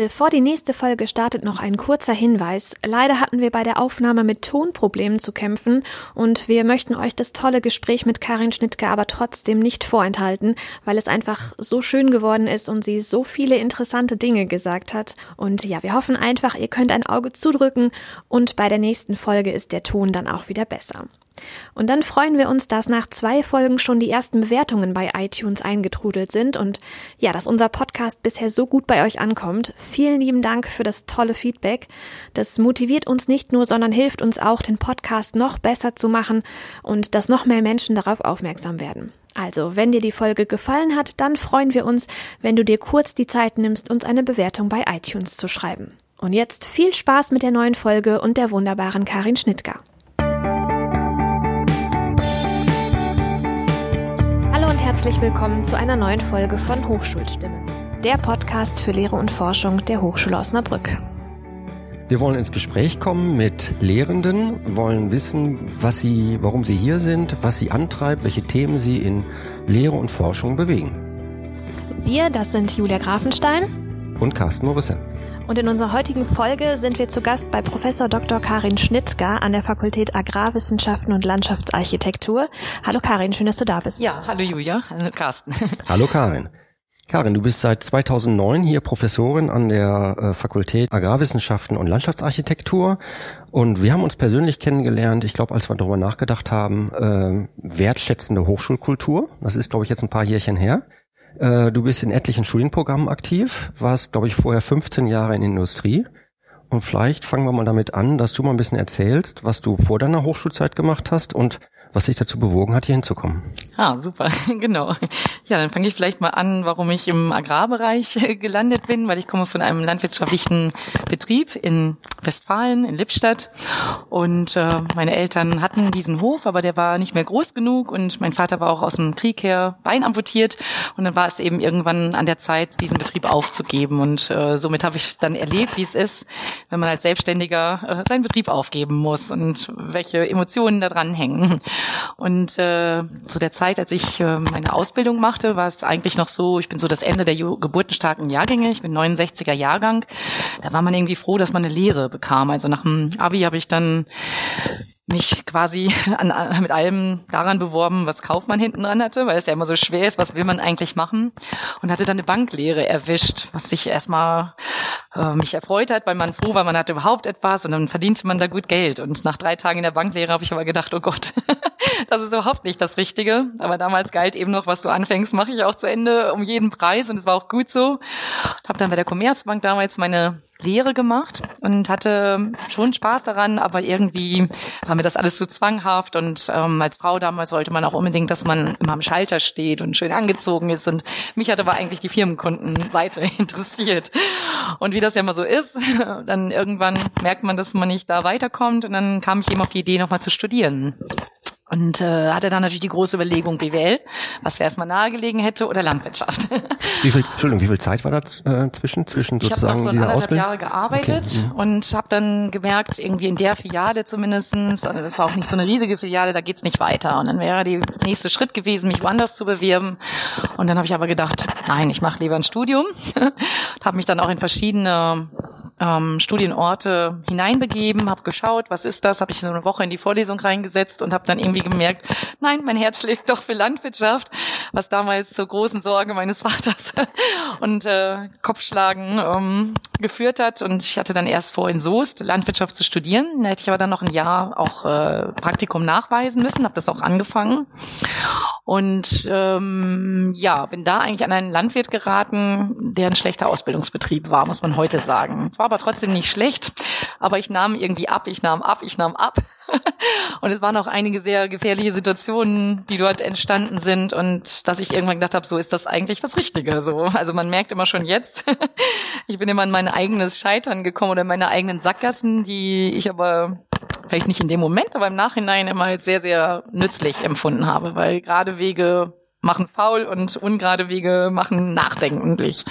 Bevor die nächste Folge startet, noch ein kurzer Hinweis. Leider hatten wir bei der Aufnahme mit Tonproblemen zu kämpfen und wir möchten euch das tolle Gespräch mit Karin Schnittke aber trotzdem nicht vorenthalten, weil es einfach so schön geworden ist und sie so viele interessante Dinge gesagt hat. Und ja, wir hoffen einfach, ihr könnt ein Auge zudrücken und bei der nächsten Folge ist der Ton dann auch wieder besser. Und dann freuen wir uns, dass nach zwei Folgen schon die ersten Bewertungen bei iTunes eingetrudelt sind und ja, dass unser Podcast bisher so gut bei euch ankommt. Vielen lieben Dank für das tolle Feedback. Das motiviert uns nicht nur, sondern hilft uns auch, den Podcast noch besser zu machen und dass noch mehr Menschen darauf aufmerksam werden. Also, wenn dir die Folge gefallen hat, dann freuen wir uns, wenn du dir kurz die Zeit nimmst, uns eine Bewertung bei iTunes zu schreiben. Und jetzt viel Spaß mit der neuen Folge und der wunderbaren Karin Schnittger. Herzlich willkommen zu einer neuen Folge von Hochschulstimmen, der Podcast für Lehre und Forschung der Hochschule Osnabrück. Wir wollen ins Gespräch kommen mit Lehrenden, wollen wissen, was sie, warum sie hier sind, was sie antreibt, welche Themen sie in Lehre und Forschung bewegen. Wir, das sind Julia Grafenstein und Carsten Morisse. Und in unserer heutigen Folge sind wir zu Gast bei Professor Dr. Karin Schnittger an der Fakultät Agrarwissenschaften und Landschaftsarchitektur. Hallo Karin, schön, dass du da bist. Ja, hallo Julia, hallo Carsten. Hallo Karin. Karin, du bist seit 2009 hier Professorin an der äh, Fakultät Agrarwissenschaften und Landschaftsarchitektur und wir haben uns persönlich kennengelernt, ich glaube, als wir darüber nachgedacht haben, äh, wertschätzende Hochschulkultur. Das ist, glaube ich, jetzt ein paar Jährchen her. Äh, du bist in etlichen Studienprogrammen aktiv, warst, glaube ich, vorher 15 Jahre in Industrie. Und vielleicht fangen wir mal damit an, dass du mal ein bisschen erzählst, was du vor deiner Hochschulzeit gemacht hast und was dich dazu bewogen hat, hier hinzukommen. Ah, super, genau. Ja, dann fange ich vielleicht mal an, warum ich im Agrarbereich gelandet bin, weil ich komme von einem landwirtschaftlichen Betrieb in Westfalen, in Lippstadt. Und äh, meine Eltern hatten diesen Hof, aber der war nicht mehr groß genug und mein Vater war auch aus dem Krieg her Bein amputiert. Und dann war es eben irgendwann an der Zeit, diesen Betrieb aufzugeben. Und äh, somit habe ich dann erlebt, wie es ist, wenn man als Selbstständiger äh, seinen Betrieb aufgeben muss und welche Emotionen da dran hängen. Und äh, zu der Zeit, als ich äh, meine Ausbildung machte, war es eigentlich noch so, ich bin so das Ende der geburtenstarken Jahrgänge, ich bin 69er Jahrgang. Da war man irgendwie froh, dass man eine Lehre bekam. Also nach dem Abi habe ich dann mich quasi an, mit allem daran beworben, was Kaufmann hinten dran hatte, weil es ja immer so schwer ist, was will man eigentlich machen. Und hatte dann eine Banklehre erwischt, was sich erstmal äh, mich erfreut hat, weil man froh war, man hatte überhaupt etwas und dann verdiente man da gut Geld. Und nach drei Tagen in der Banklehre habe ich aber gedacht, oh Gott, das ist überhaupt nicht das Richtige, aber damals galt eben noch, was du anfängst, mache ich auch zu Ende um jeden Preis und es war auch gut so. Habe dann bei der Commerzbank damals meine Lehre gemacht und hatte schon Spaß daran, aber irgendwie war mir das alles zu zwanghaft und ähm, als Frau damals wollte man auch unbedingt, dass man immer am Schalter steht und schön angezogen ist und mich hat aber eigentlich die Firmenkundenseite interessiert. Und wie das ja immer so ist, dann irgendwann merkt man, dass man nicht da weiterkommt und dann kam ich eben auf die Idee, nochmal zu studieren. Und äh, hatte dann natürlich die große Überlegung BWL, was erstmal nahegelegen hätte, oder Landwirtschaft. Wie viel, Entschuldigung, wie viel Zeit war da äh, zwischen, zwischen sozusagen Ich habe noch so anderthalb Jahre gearbeitet okay. Mhm. und habe dann gemerkt, irgendwie in der Filiale zumindestens, also das war auch nicht so eine riesige Filiale, da geht's nicht weiter. Und dann wäre der nächste Schritt gewesen, mich woanders zu bewerben. Und dann habe ich aber gedacht, nein, ich mache lieber ein Studium. habe mich dann auch in verschiedene ähm, Studienorte hineinbegeben, habe geschaut, was ist das, habe ich so eine Woche in die Vorlesung reingesetzt und habe dann irgendwie gemerkt, nein, mein Herz schlägt doch für Landwirtschaft, was damals zur großen Sorge meines Vaters und äh, Kopfschlagen ähm, geführt hat. Und ich hatte dann erst vor, in Soest Landwirtschaft zu studieren. Da hätte ich aber dann noch ein Jahr auch äh, Praktikum nachweisen müssen, habe das auch angefangen. Und ähm, ja, bin da eigentlich an einen Landwirt geraten, der ein schlechter Ausbildungsbetrieb war, muss man heute sagen. Es war aber trotzdem nicht schlecht, aber ich nahm irgendwie ab, ich nahm ab, ich nahm ab. und es waren auch einige sehr gefährliche Situationen, die dort entstanden sind und dass ich irgendwann gedacht habe, so ist das eigentlich das Richtige. So, also man merkt immer schon jetzt, ich bin immer in mein eigenes Scheitern gekommen oder in meine eigenen Sackgassen, die ich aber vielleicht nicht in dem Moment, aber im Nachhinein immer als sehr, sehr nützlich empfunden habe, weil gerade Wege machen faul und ungerade Wege machen nachdenklich.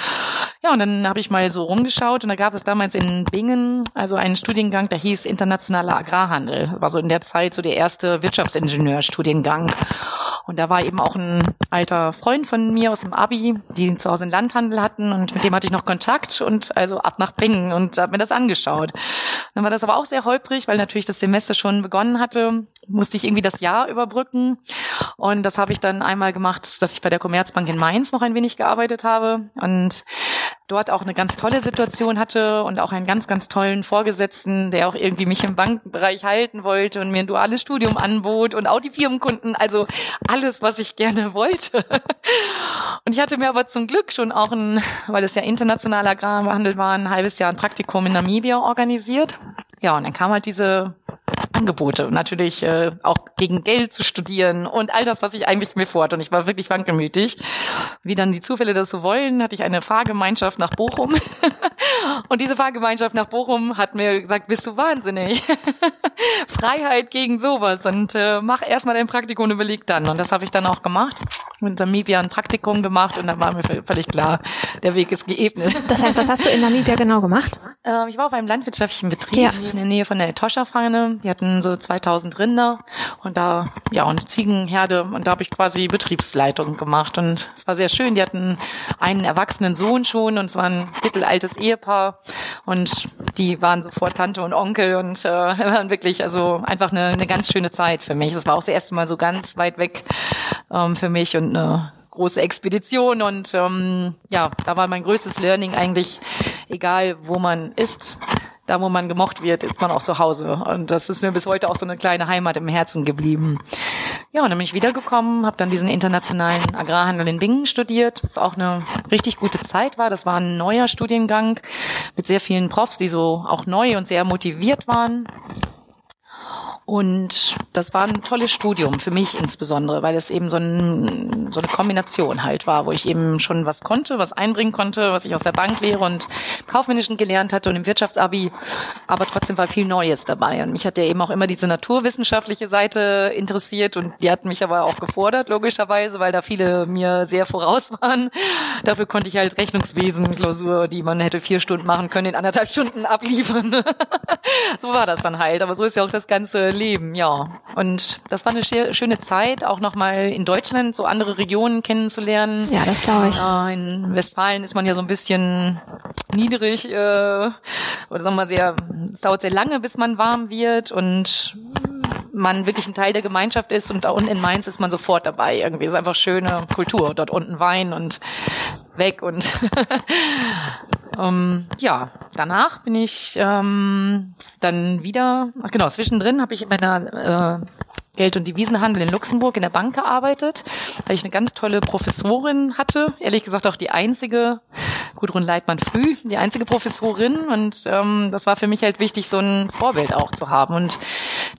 Ja, und dann habe ich mal so rumgeschaut und da gab es damals in Bingen also einen Studiengang, der hieß Internationaler Agrarhandel. War so in der Zeit so der erste Wirtschaftsingenieurstudiengang. Und da war eben auch ein alter Freund von mir aus dem Abi, die zu Hause einen Landhandel hatten und mit dem hatte ich noch Kontakt und also ab nach Bingen und habe mir das angeschaut. Dann war das aber auch sehr holprig, weil natürlich das Semester schon begonnen hatte, musste ich irgendwie das Jahr überbrücken und das habe ich dann einmal gemacht, dass ich bei der Commerzbank in Mainz noch ein wenig gearbeitet habe und dort auch eine ganz tolle Situation hatte und auch einen ganz, ganz tollen Vorgesetzten, der auch irgendwie mich im Bankbereich halten wollte und mir ein duales Studium anbot und auch die Firmenkunden, also alles, was ich gerne wollte. Und ich hatte mir aber zum Glück schon auch ein, weil es ja internationaler Agrarhandel war, ein halbes Jahr ein Praktikum in Namibia organisiert. Ja, und dann kam halt diese Angebote, natürlich äh, auch gegen Geld zu studieren und all das, was ich eigentlich mir vorhatte. Und ich war wirklich wankelmütig. Wie dann die Zufälle das so wollen, hatte ich eine Fahrgemeinschaft nach Bochum. und diese Fahrgemeinschaft nach Bochum hat mir gesagt, bist du wahnsinnig? Freiheit gegen sowas und äh, mach erstmal dein Praktikum und überleg dann. Und das habe ich dann auch gemacht. Mit Namibia ein Praktikum gemacht und dann war mir völlig klar, der Weg ist geebnet. Das heißt, was hast du in Namibia genau gemacht? Äh, ich war auf einem landwirtschaftlichen Betrieb ja. in der Nähe von der Etosha-Feine. Die hatten so 2000 Rinder und da, ja, und Ziegenherde und da habe ich quasi Betriebsleitung gemacht und es war sehr schön. Die hatten einen erwachsenen Sohn schon und es war ein mittelaltes Ehepaar und die waren sofort Tante und Onkel und äh, waren wirklich, also einfach eine, eine ganz schöne Zeit für mich. Das war auch das erste Mal so ganz weit weg ähm, für mich und eine große Expedition und ähm, ja, da war mein größtes Learning eigentlich, egal wo man ist, da wo man gemocht wird, ist man auch zu Hause. Und das ist mir bis heute auch so eine kleine Heimat im Herzen geblieben. Ja, und dann bin ich wiedergekommen, habe dann diesen internationalen Agrarhandel in Bingen studiert, was auch eine richtig gute Zeit war. Das war ein neuer Studiengang mit sehr vielen Profs, die so auch neu und sehr motiviert waren. Und das war ein tolles Studium für mich insbesondere, weil es eben so, ein, so eine Kombination halt war, wo ich eben schon was konnte, was einbringen konnte, was ich aus der Banklehre und Kaufmännischen gelernt hatte und im Wirtschaftsabi, aber trotzdem war viel Neues dabei. Und mich hat ja eben auch immer diese naturwissenschaftliche Seite interessiert und die hat mich aber auch gefordert, logischerweise, weil da viele mir sehr voraus waren. Dafür konnte ich halt Rechnungswesen, Klausur, die man hätte vier Stunden machen können, in anderthalb Stunden abliefern. so war das dann halt. Aber so ist ja auch das ganze Leben, ja. Und das war eine schöne Zeit, auch nochmal in Deutschland so andere Regionen kennenzulernen. Ja, das glaube ich. In Westfalen ist man ja so ein bisschen niedrig, äh, oder sagen wir mal sehr, es dauert sehr lange, bis man warm wird und man wirklich ein Teil der Gemeinschaft ist und da unten in Mainz ist man sofort dabei. Irgendwie ist einfach schöne Kultur. Dort unten Wein und weg und ähm, ja, danach bin ich ähm, dann wieder, ach genau, zwischendrin habe ich in meiner äh, Geld- und Devisenhandel in Luxemburg in der Bank gearbeitet, weil ich eine ganz tolle Professorin hatte, ehrlich gesagt auch die einzige, Gudrun Leitmann-Früh, die einzige Professorin. Und ähm, das war für mich halt wichtig, so ein Vorbild auch zu haben. Und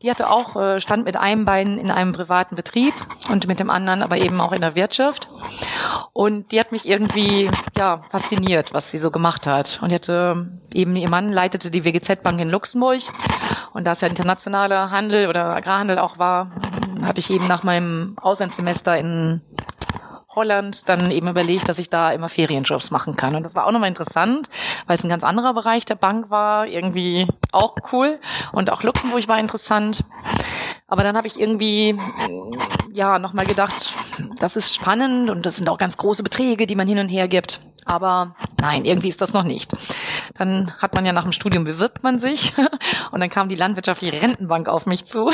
die hatte auch, äh, stand mit einem Bein in einem privaten Betrieb und mit dem anderen aber eben auch in der Wirtschaft. Und die hat mich irgendwie, ja, fasziniert, was sie so gemacht hat. Und die hatte eben, ihr Mann leitete die WGZ-Bank in Luxemburg und da es ja internationaler Handel oder Agrarhandel auch war, hatte ich eben nach meinem Auslandssemester in Holland dann eben überlegt, dass ich da immer Ferienjobs machen kann. Und das war auch nochmal interessant, weil es ein ganz anderer Bereich der Bank war, irgendwie auch cool. Und auch Luxemburg war interessant. Aber dann habe ich irgendwie ja nochmal gedacht, das ist spannend und das sind auch ganz große Beträge, die man hin und her gibt. Aber nein, irgendwie ist das noch nicht. Dann hat man ja nach dem Studium bewirbt man sich und dann kam die landwirtschaftliche Rentenbank auf mich zu,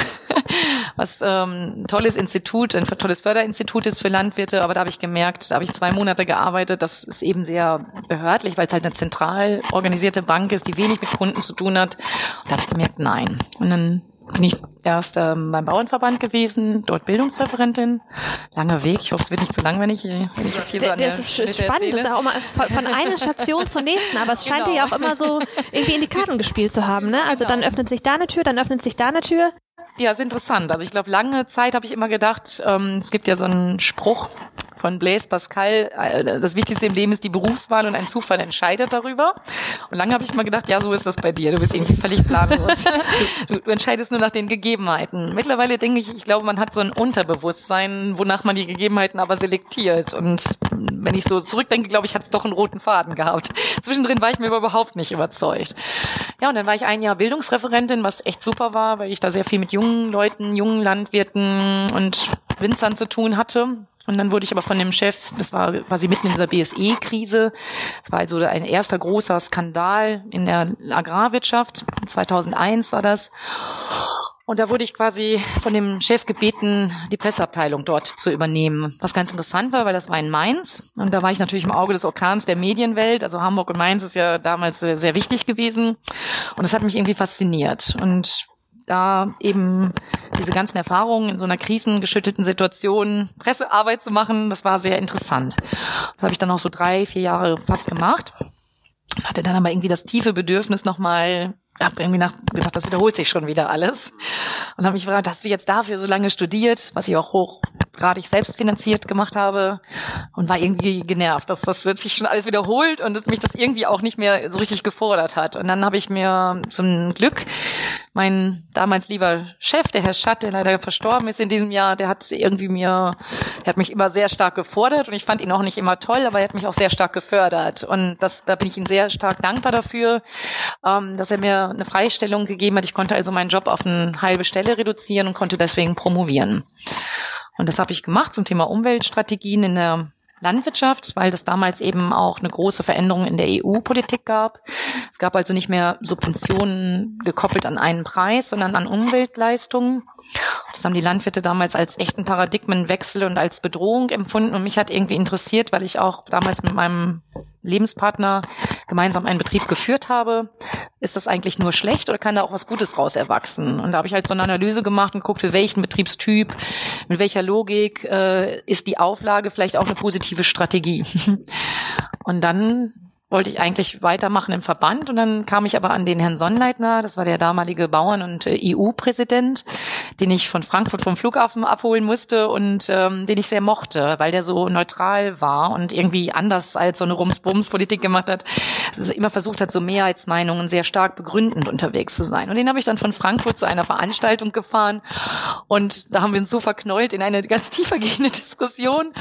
was ähm, ein tolles Institut, ein tolles Förderinstitut ist für Landwirte. Aber da habe ich gemerkt, da habe ich zwei Monate gearbeitet, das ist eben sehr behördlich, weil es halt eine zentral organisierte Bank ist, die wenig mit Kunden zu tun hat. Und da habe ich gemerkt, nein. Und dann bin ich erst ähm, beim Bauernverband gewesen, dort Bildungsreferentin. Langer Weg, ich hoffe, es wird nicht zu lang, wenn ich, wenn ich jetzt hier so an Das ist spannend, erzähle. das ist auch immer von, von einer Station zur nächsten, aber es scheint genau. dir ja auch immer so irgendwie in die Karten gespielt zu haben. Ne? Also genau. dann öffnet sich da eine Tür, dann öffnet sich da eine Tür. Ja, ist interessant. Also ich glaube, lange Zeit habe ich immer gedacht, ähm, es gibt ja so einen Spruch von Blaise Pascal, äh, das Wichtigste im Leben ist die Berufswahl und ein Zufall entscheidet darüber. Und lange habe ich immer gedacht, ja, so ist das bei dir. Du bist irgendwie völlig planlos. du, du entscheidest nur nach den Gegebenheiten. Mittlerweile denke ich, ich glaube, man hat so ein Unterbewusstsein, wonach man die Gegebenheiten aber selektiert. Und wenn ich so zurückdenke, glaube ich, hat es doch einen roten Faden gehabt. Zwischendrin war ich mir aber überhaupt nicht überzeugt. Ja, und dann war ich ein Jahr Bildungsreferentin, was echt super war, weil ich da sehr viel mit jungen Leuten, jungen Landwirten und Winzern zu tun hatte. Und dann wurde ich aber von dem Chef, das war quasi mitten in dieser BSE-Krise, das war also ein erster großer Skandal in der Agrarwirtschaft, 2001 war das. Und da wurde ich quasi von dem Chef gebeten, die Presseabteilung dort zu übernehmen. Was ganz interessant war, weil das war in Mainz. Und da war ich natürlich im Auge des Orkans der Medienwelt. Also Hamburg und Mainz ist ja damals sehr wichtig gewesen. Und das hat mich irgendwie fasziniert. Und da eben diese ganzen Erfahrungen in so einer krisengeschüttelten Situation Pressearbeit zu machen, das war sehr interessant. Das habe ich dann auch so drei, vier Jahre fast gemacht. Hatte dann aber irgendwie das tiefe Bedürfnis nochmal habe irgendwie nach, gedacht, das wiederholt sich schon wieder alles. Und habe mich gefragt, hast du jetzt dafür so lange studiert, was ich auch hochgradig selbst finanziert gemacht habe und war irgendwie genervt, dass das sich schon alles wiederholt und dass mich das irgendwie auch nicht mehr so richtig gefordert hat. Und dann habe ich mir zum Glück mein damals lieber Chef, der Herr Schatt, der leider verstorben ist in diesem Jahr, der hat irgendwie mir, der hat mich immer sehr stark gefordert und ich fand ihn auch nicht immer toll, aber er hat mich auch sehr stark gefördert. Und das, da bin ich ihm sehr stark dankbar dafür, ähm, dass er mir eine Freistellung gegeben hat. Ich konnte also meinen Job auf eine halbe Stelle reduzieren und konnte deswegen promovieren. Und das habe ich gemacht zum Thema Umweltstrategien in der Landwirtschaft, weil das damals eben auch eine große Veränderung in der EU-Politik gab. Es gab also nicht mehr Subventionen gekoppelt an einen Preis, sondern an Umweltleistungen. Das haben die Landwirte damals als echten Paradigmenwechsel und als Bedrohung empfunden. Und mich hat irgendwie interessiert, weil ich auch damals mit meinem Lebenspartner gemeinsam einen Betrieb geführt habe. Ist das eigentlich nur schlecht oder kann da auch was Gutes raus erwachsen? Und da habe ich halt so eine Analyse gemacht und geguckt, für welchen Betriebstyp, mit welcher Logik äh, ist die Auflage vielleicht auch eine positive Strategie. und dann wollte ich eigentlich weitermachen im Verband und dann kam ich aber an den Herrn Sonnleitner, das war der damalige Bauern- und äh, EU-Präsident, den ich von Frankfurt vom Flughafen abholen musste und ähm, den ich sehr mochte, weil der so neutral war und irgendwie anders als so eine Rums-Bums-Politik gemacht hat, also immer versucht hat, so Mehrheitsmeinungen sehr stark begründend unterwegs zu sein. Und den habe ich dann von Frankfurt zu einer Veranstaltung gefahren und da haben wir uns so verknollt in eine ganz tiefergehende Diskussion. Und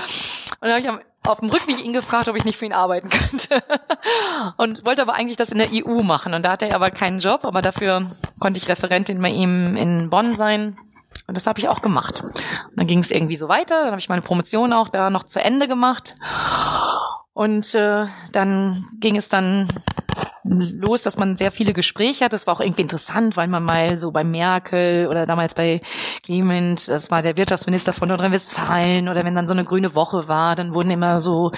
da habe ich am auf dem Rückweg ihn gefragt, ob ich nicht für ihn arbeiten könnte. und wollte aber eigentlich das in der EU machen. Und da hatte er aber keinen Job, aber dafür konnte ich Referentin bei ihm in Bonn sein. Und das habe ich auch gemacht. Und dann ging es irgendwie so weiter. Dann habe ich meine Promotion auch da noch zu Ende gemacht. Und äh, dann ging es dann los, dass man sehr viele Gespräche hat. Das war auch irgendwie interessant, weil man mal so bei Merkel oder damals bei Clement, das war der Wirtschaftsminister von Nordrhein-Westfalen, oder wenn dann so eine grüne Woche war, dann wurden immer so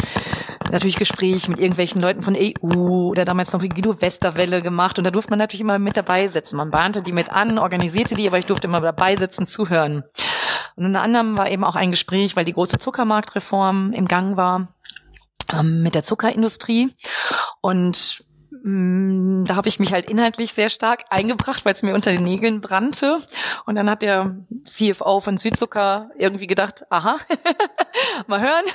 natürlich Gespräche mit irgendwelchen Leuten von EU oder damals noch wie Guido Westerwelle gemacht und da durfte man natürlich immer mit dabei sitzen. Man bahnte die mit an, organisierte die, aber ich durfte immer dabei sitzen, zuhören. Und unter anderem war eben auch ein Gespräch, weil die große Zuckermarktreform im Gang war ähm, mit der Zuckerindustrie und da habe ich mich halt inhaltlich sehr stark eingebracht, weil es mir unter den Nägeln brannte. Und dann hat der CFO von Südzucker irgendwie gedacht, aha, mal hören.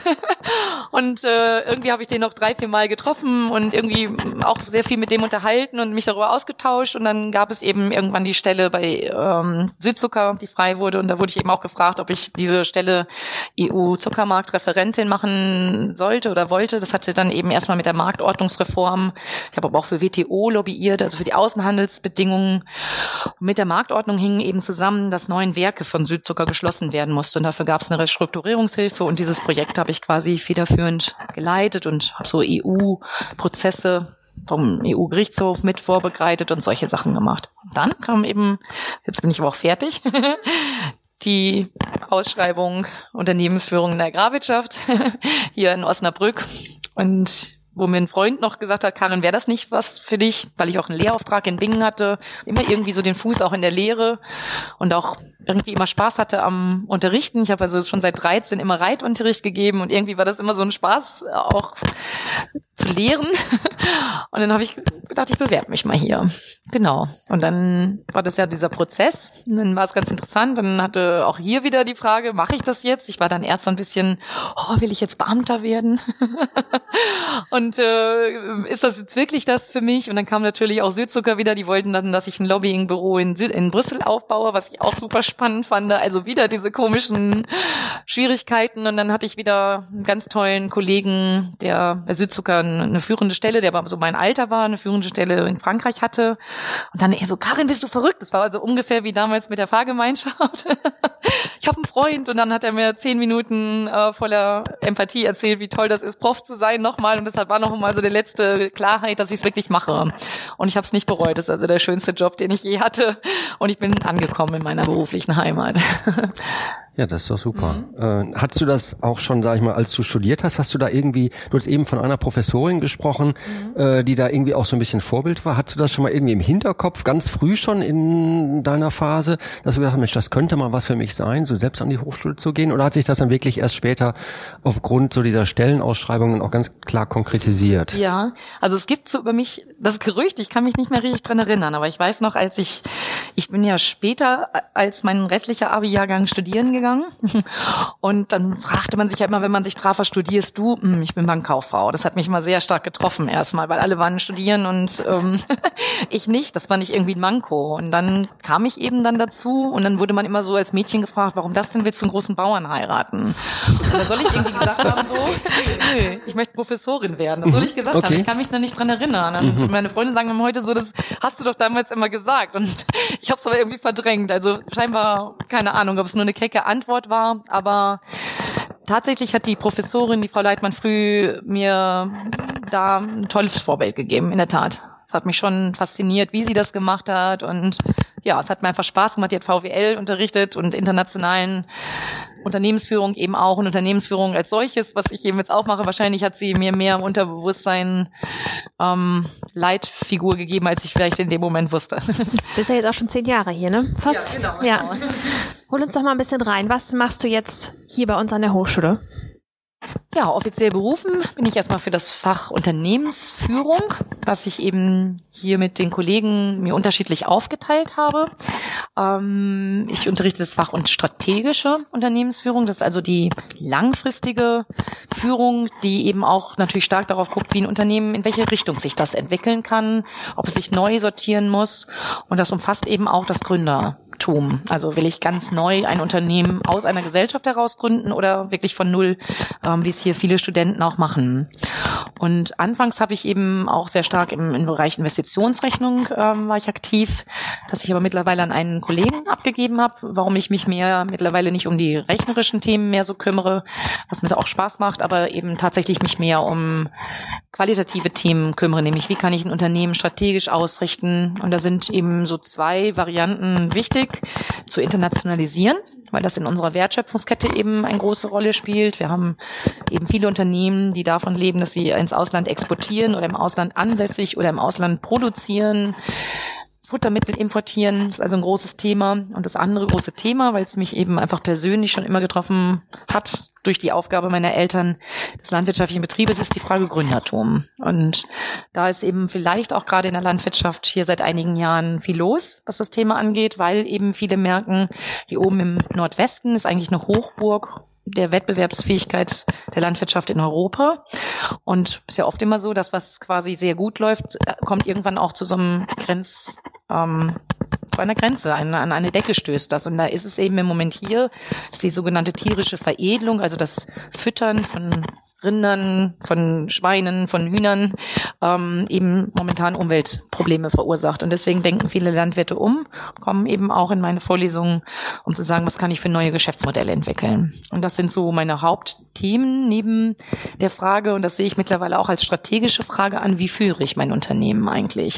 Und äh, irgendwie habe ich den noch drei, vier Mal getroffen und irgendwie auch sehr viel mit dem unterhalten und mich darüber ausgetauscht. Und dann gab es eben irgendwann die Stelle bei ähm, Südzucker, die frei wurde. Und da wurde ich eben auch gefragt, ob ich diese Stelle EU-Zuckermarktreferentin machen sollte oder wollte. Das hatte dann eben erstmal mit der Marktordnungsreform. Ich habe aber auch für WTO lobbyiert, also für die Außenhandelsbedingungen. Und mit der Marktordnung hingen eben zusammen, dass neun Werke von Südzucker geschlossen werden mussten. Und dafür gab es eine Restrukturierungshilfe und dieses Projekt habe ich quasi federführend geleitet und habe so EU-Prozesse vom EU-Gerichtshof mit vorbereitet und solche Sachen gemacht. dann kam eben, jetzt bin ich aber auch fertig, die Ausschreibung Unternehmensführung in der Agrarwirtschaft hier in Osnabrück. Und wo mir ein Freund noch gesagt hat, Karin, wäre das nicht was für dich, weil ich auch einen Lehrauftrag in Bingen hatte, immer irgendwie so den Fuß auch in der Lehre und auch irgendwie immer Spaß hatte am Unterrichten. Ich habe also schon seit 13 immer Reitunterricht gegeben und irgendwie war das immer so ein Spaß, auch zu lehren. Und dann habe ich gedacht, ich bewerbe mich mal hier. Genau. Und dann war das ja dieser Prozess. Und dann war es ganz interessant. Dann hatte auch hier wieder die Frage, mache ich das jetzt? Ich war dann erst so ein bisschen, oh, will ich jetzt Beamter werden? und äh, ist das jetzt wirklich das für mich? Und dann kam natürlich auch Südzucker wieder. Die wollten dann, dass ich ein Lobbyingbüro in, Süd in Brüssel aufbaue, was ich auch super spannend fand. Also wieder diese komischen Schwierigkeiten. Und dann hatte ich wieder einen ganz tollen Kollegen, der bei Eine führende Stelle, der aber so mein Alter war, eine führende Stelle in Frankreich hatte. Und dann er so, Karin, bist du verrückt? Das war also ungefähr wie damals mit der Fahrgemeinschaft. ich habe einen Freund und dann hat er mir zehn Minuten äh, voller Empathie erzählt, wie toll das ist, Prof zu sein nochmal. Und deshalb war noch mal so die letzte Klarheit, dass ich es wirklich mache. Und ich habe es nicht bereut. Das ist also der schönste Job, den ich je hatte. Und ich bin angekommen in meiner beruflichen Heimat. Ja, das ist doch super. Mhm. Äh, hast du das auch schon, sag ich mal, als du studiert hast, hast du da irgendwie, du hast eben von einer Professorin gesprochen, mhm. äh, die da irgendwie auch so ein bisschen Vorbild war. Hast du das schon mal irgendwie im Hinterkopf, ganz früh schon in deiner Phase, dass du gedacht hast, Mensch, das könnte mal was für mich sein, so selbst an die Hochschule zu gehen? Oder hat sich das dann wirklich erst später aufgrund so dieser Stellenausschreibungen auch ganz klar konkretisiert? Ja, also es gibt so über mich das Gerücht, ich kann mich nicht mehr richtig dran erinnern, aber ich weiß noch, als ich, ich bin ja später als mein restlicher Abi-Jahrgang studieren gegangen. Und dann fragte man sich ja immer, wenn man sich traf, was studierst du? Hm, ich bin Bankkauffrau. Das hat mich immer sehr stark getroffen erstmal, weil alle waren studieren und ähm, ich nicht. Das war nicht irgendwie ein Manko. Und dann kam ich eben dann dazu und dann wurde man immer so als Mädchen gefragt, warum das denn willst du einen großen Bauern heiraten? Und da soll ich irgendwie gesagt haben, so, nö, ich möchte Professorin werden. Das soll ich gesagt okay. haben. Ich kann mich da nicht dran erinnern. Und mhm. meine Freunde sagen mir heute so, das hast du doch damals immer gesagt. Und ich habe es aber irgendwie verdrängt. Also scheinbar, keine Ahnung, ob es nur eine kecke Antwort war, aber tatsächlich hat die Professorin, die Frau Leitmann früh mir da ein tolles Vorbild gegeben, in der Tat. Es hat mich schon fasziniert, wie sie das gemacht hat und ja, es hat mir einfach Spaß gemacht. Die hat VWL unterrichtet und internationalen Unternehmensführung eben auch und Unternehmensführung als solches, was ich eben jetzt auch mache. Wahrscheinlich hat sie mir mehr im Unterbewusstsein ähm, Leitfigur gegeben, als ich vielleicht in dem Moment wusste. Bist ja jetzt auch schon zehn Jahre hier, ne? Fast. Ja, genau. Ja. Hol uns doch mal ein bisschen rein. Was machst du jetzt hier bei uns an der Hochschule? Ja, offiziell berufen bin ich erstmal für das Fach Unternehmensführung, was ich eben hier mit den Kollegen mir unterschiedlich aufgeteilt habe. Ähm, ich unterrichte das Fach und strategische Unternehmensführung. Das ist also die langfristige Führung, die eben auch natürlich stark darauf guckt, wie ein Unternehmen, in welche Richtung sich das entwickeln kann, ob es sich neu sortieren muss. Und das umfasst eben auch das Gründer. Also will ich ganz neu ein Unternehmen aus einer Gesellschaft heraus gründen oder wirklich von null, ähm, wie es hier viele Studenten auch machen. Und anfangs habe ich eben auch sehr stark im, im Bereich Investitionsrechnung ähm, war ich aktiv, dass ich aber mittlerweile an einen Kollegen abgegeben habe, warum ich mich mehr mittlerweile nicht um die rechnerischen Themen mehr so kümmere, was mir da auch Spaß macht, aber eben tatsächlich mich mehr um qualitative Themen kümmere, nämlich wie kann ich ein Unternehmen strategisch ausrichten. Und da sind eben so zwei Varianten wichtig wichtig zu internationalisieren, weil das in unserer Wertschöpfungskette eben eine große Rolle spielt. Wir haben eben viele Unternehmen, die davon leben, dass sie ins Ausland exportieren oder im Ausland ansässig oder im Ausland produzieren. Futtermittel importieren ist also ein großes Thema. Und das andere große Thema, weil es mich eben einfach persönlich schon immer getroffen hat, durch die Aufgabe meiner Eltern des landwirtschaftlichen Betriebes, ist die Frage Gründertum. Und da ist eben vielleicht auch gerade in der Landwirtschaft hier seit einigen Jahren viel los, was das Thema angeht, weil eben viele merken, hier oben im Nordwesten ist eigentlich eine Hochburg der Wettbewerbsfähigkeit der Landwirtschaft in Europa. Und ist ja oft immer so, dass was quasi sehr gut läuft, kommt irgendwann auch zu so einem Grenz, ähm, zu einer Grenze, an, an eine Decke stößt das. Und da ist es eben im Moment hier, dass die sogenannte tierische Veredelung, also das Füttern von Rindern, von Schweinen, von Hühnern ähm, eben momentan Umweltprobleme verursacht. Und deswegen denken viele Landwirte um, kommen eben auch in meine Vorlesungen, um zu sagen, was kann ich für neue Geschäftsmodelle entwickeln. Und das sind so meine Hauptthemen neben der Frage, und das sehe ich mittlerweile auch als strategische Frage an, wie führe ich mein Unternehmen eigentlich?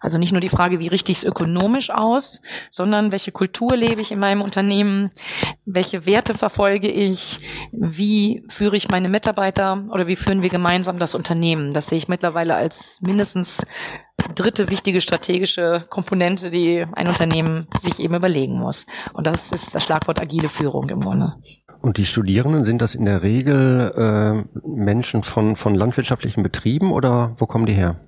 Also nicht nur die Frage, wie richte ich es ökonomisch aus, sondern welche Kultur lebe ich in meinem Unternehmen, welche Werte verfolge ich, wie führe ich meine Mitarbeiter oder wie führen wir gemeinsam das Unternehmen. Das sehe ich mittlerweile als mindestens dritte wichtige strategische Komponente, die ein Unternehmen sich eben überlegen muss. Und das ist das Schlagwort agile Führung im Grunde. Und die Studierenden, sind das in der Regel äh, Menschen von, von landwirtschaftlichen Betrieben oder wo kommen die her?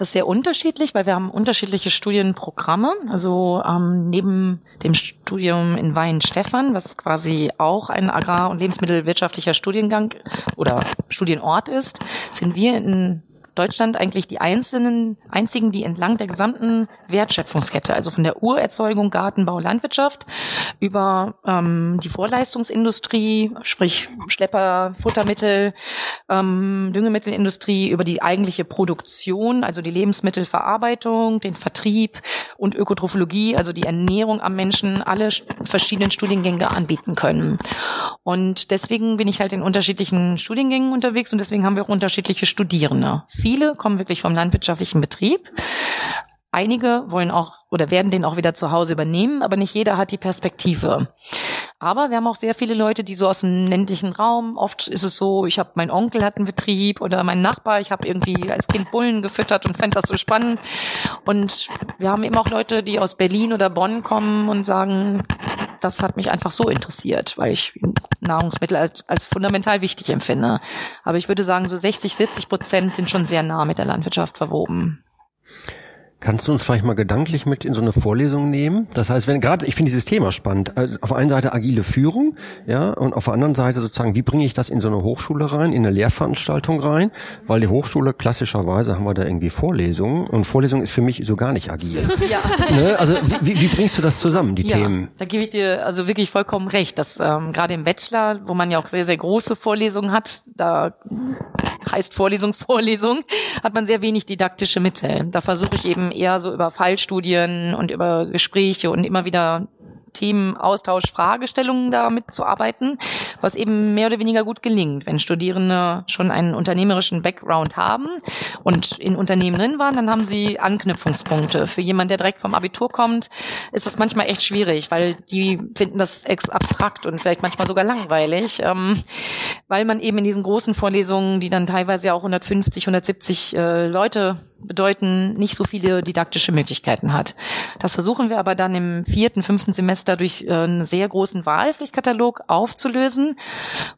Das ist sehr unterschiedlich, weil wir haben unterschiedliche Studienprogramme. Also ähm, neben dem Studium in Weihenstephan, was quasi auch ein agrar- und lebensmittelwirtschaftlicher Studiengang oder Studienort ist, sind wir in Deutschland eigentlich die einzelnen, einzigen, die entlang der gesamten Wertschöpfungskette, also von der Urerzeugung, Gartenbau, Landwirtschaft über ähm, die Vorleistungsindustrie, sprich Schlepper, Futtermittel, ähm, Düngemittelindustrie, über die eigentliche Produktion, also die Lebensmittelverarbeitung, den Vertrieb und Ökotrophologie, also die Ernährung am Menschen, alle verschiedenen Studiengänge anbieten können. Und deswegen bin ich halt in unterschiedlichen Studiengängen unterwegs und deswegen haben wir auch unterschiedliche Studierende. Viele kommen wirklich vom landwirtschaftlichen Betrieb. Einige wollen auch oder werden den auch wieder zu Hause übernehmen, aber nicht jeder hat die Perspektive. Aber wir haben auch sehr viele Leute, die so aus dem ländlichen Raum, oft ist es so, ich habe mein Onkel hat einen Betrieb oder mein Nachbar, ich habe irgendwie als Kind Bullen gefüttert und fand das so spannend. Und wir haben eben auch Leute, die aus Berlin oder Bonn kommen und sagen, das hat mich einfach so interessiert, weil ich Nahrungsmittel als, als fundamental wichtig empfinde. Aber ich würde sagen, so 60, 70 Prozent sind schon sehr nah mit der Landwirtschaft verwoben. Kannst du uns vielleicht mal gedanklich mit in so eine Vorlesung nehmen? Das heißt, wenn gerade, ich finde dieses Thema spannend. Also auf der einen Seite agile Führung, ja, und auf der anderen Seite sozusagen, wie bringe ich das in so eine Hochschule rein, in eine Lehrveranstaltung rein? Weil die Hochschule klassischerweise haben wir da irgendwie Vorlesungen und Vorlesung ist für mich so gar nicht agil. Ja. Ne? Also wie, wie, bringst du das zusammen, die ja, Themen? Da gebe ich dir also wirklich vollkommen recht, dass ähm, gerade im Bachelor, wo man ja auch sehr sehr große Vorlesungen hat, da heißt Vorlesung Vorlesung, hat man sehr wenig didaktische Mittel. Da versuche ich eben eher so über Fallstudien und über Gespräche und immer wieder Themenaustausch, Fragestellungen damit zu arbeiten, was eben mehr oder weniger gut gelingt. Wenn Studierende schon einen unternehmerischen Background haben und in Unternehmen drin waren, dann haben sie Anknüpfungspunkte. Für jemanden, der direkt vom Abitur kommt, ist das manchmal echt schwierig, weil die finden das abstrakt und vielleicht manchmal sogar langweilig, ähm, weil man eben in diesen großen Vorlesungen, die dann teilweise auch 150, 170 äh, Leute bedeuten, nicht so viele didaktische Möglichkeiten hat. Das versuchen wir aber dann im vierten, fünften Semester durch äh, einen sehr großen Wahlpflichtkatalog aufzulösen,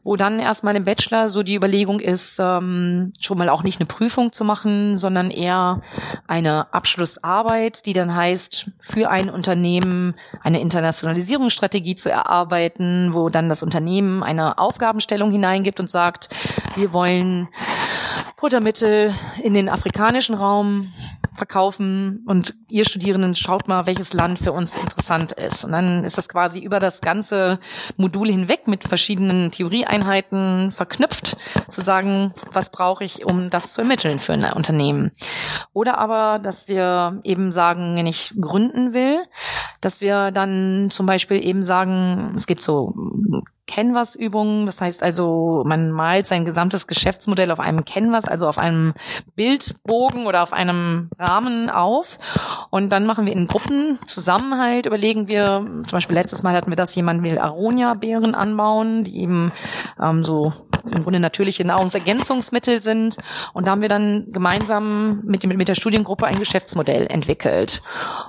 wo dann erstmal im Bachelor so die Überlegung ist, ähm, schon mal auch nicht eine Prüfung zu machen, sondern eher eine Abschlussarbeit, die dann heißt, für ein Unternehmen eine Internationalisierungsstrategie zu erarbeiten, wo dann das Unternehmen eine Aufgabenstellung hineingibt und sagt, wir wollen Futtermittel in den afrikanischen Raum verkaufen und ihr Studierenden schaut mal, welches Land für uns interessant ist. Und dann ist das quasi über das ganze Modul hinweg mit verschiedenen Theorieeinheiten verknüpft, zu sagen, was brauche ich, um das zu ermitteln für ein Unternehmen. Oder aber, dass wir eben sagen, wenn ich gründen will, dass wir dann zum Beispiel eben sagen, es gibt so Canvas-Übungen. Das heißt also, man malt sein gesamtes Geschäftsmodell auf einem Canvas, also auf einem Bildbogen oder auf einem Rahmen auf. Und dann machen wir in Gruppen Zusammenhalt, überlegen wir, zum Beispiel letztes Mal hatten wir das, jemand will Aronia-Beeren anbauen, die eben ähm, so im Grunde natürliche Nahrungsergänzungsmittel sind. Und da haben wir dann gemeinsam mit, mit der Studiengruppe ein Geschäftsmodell entwickelt.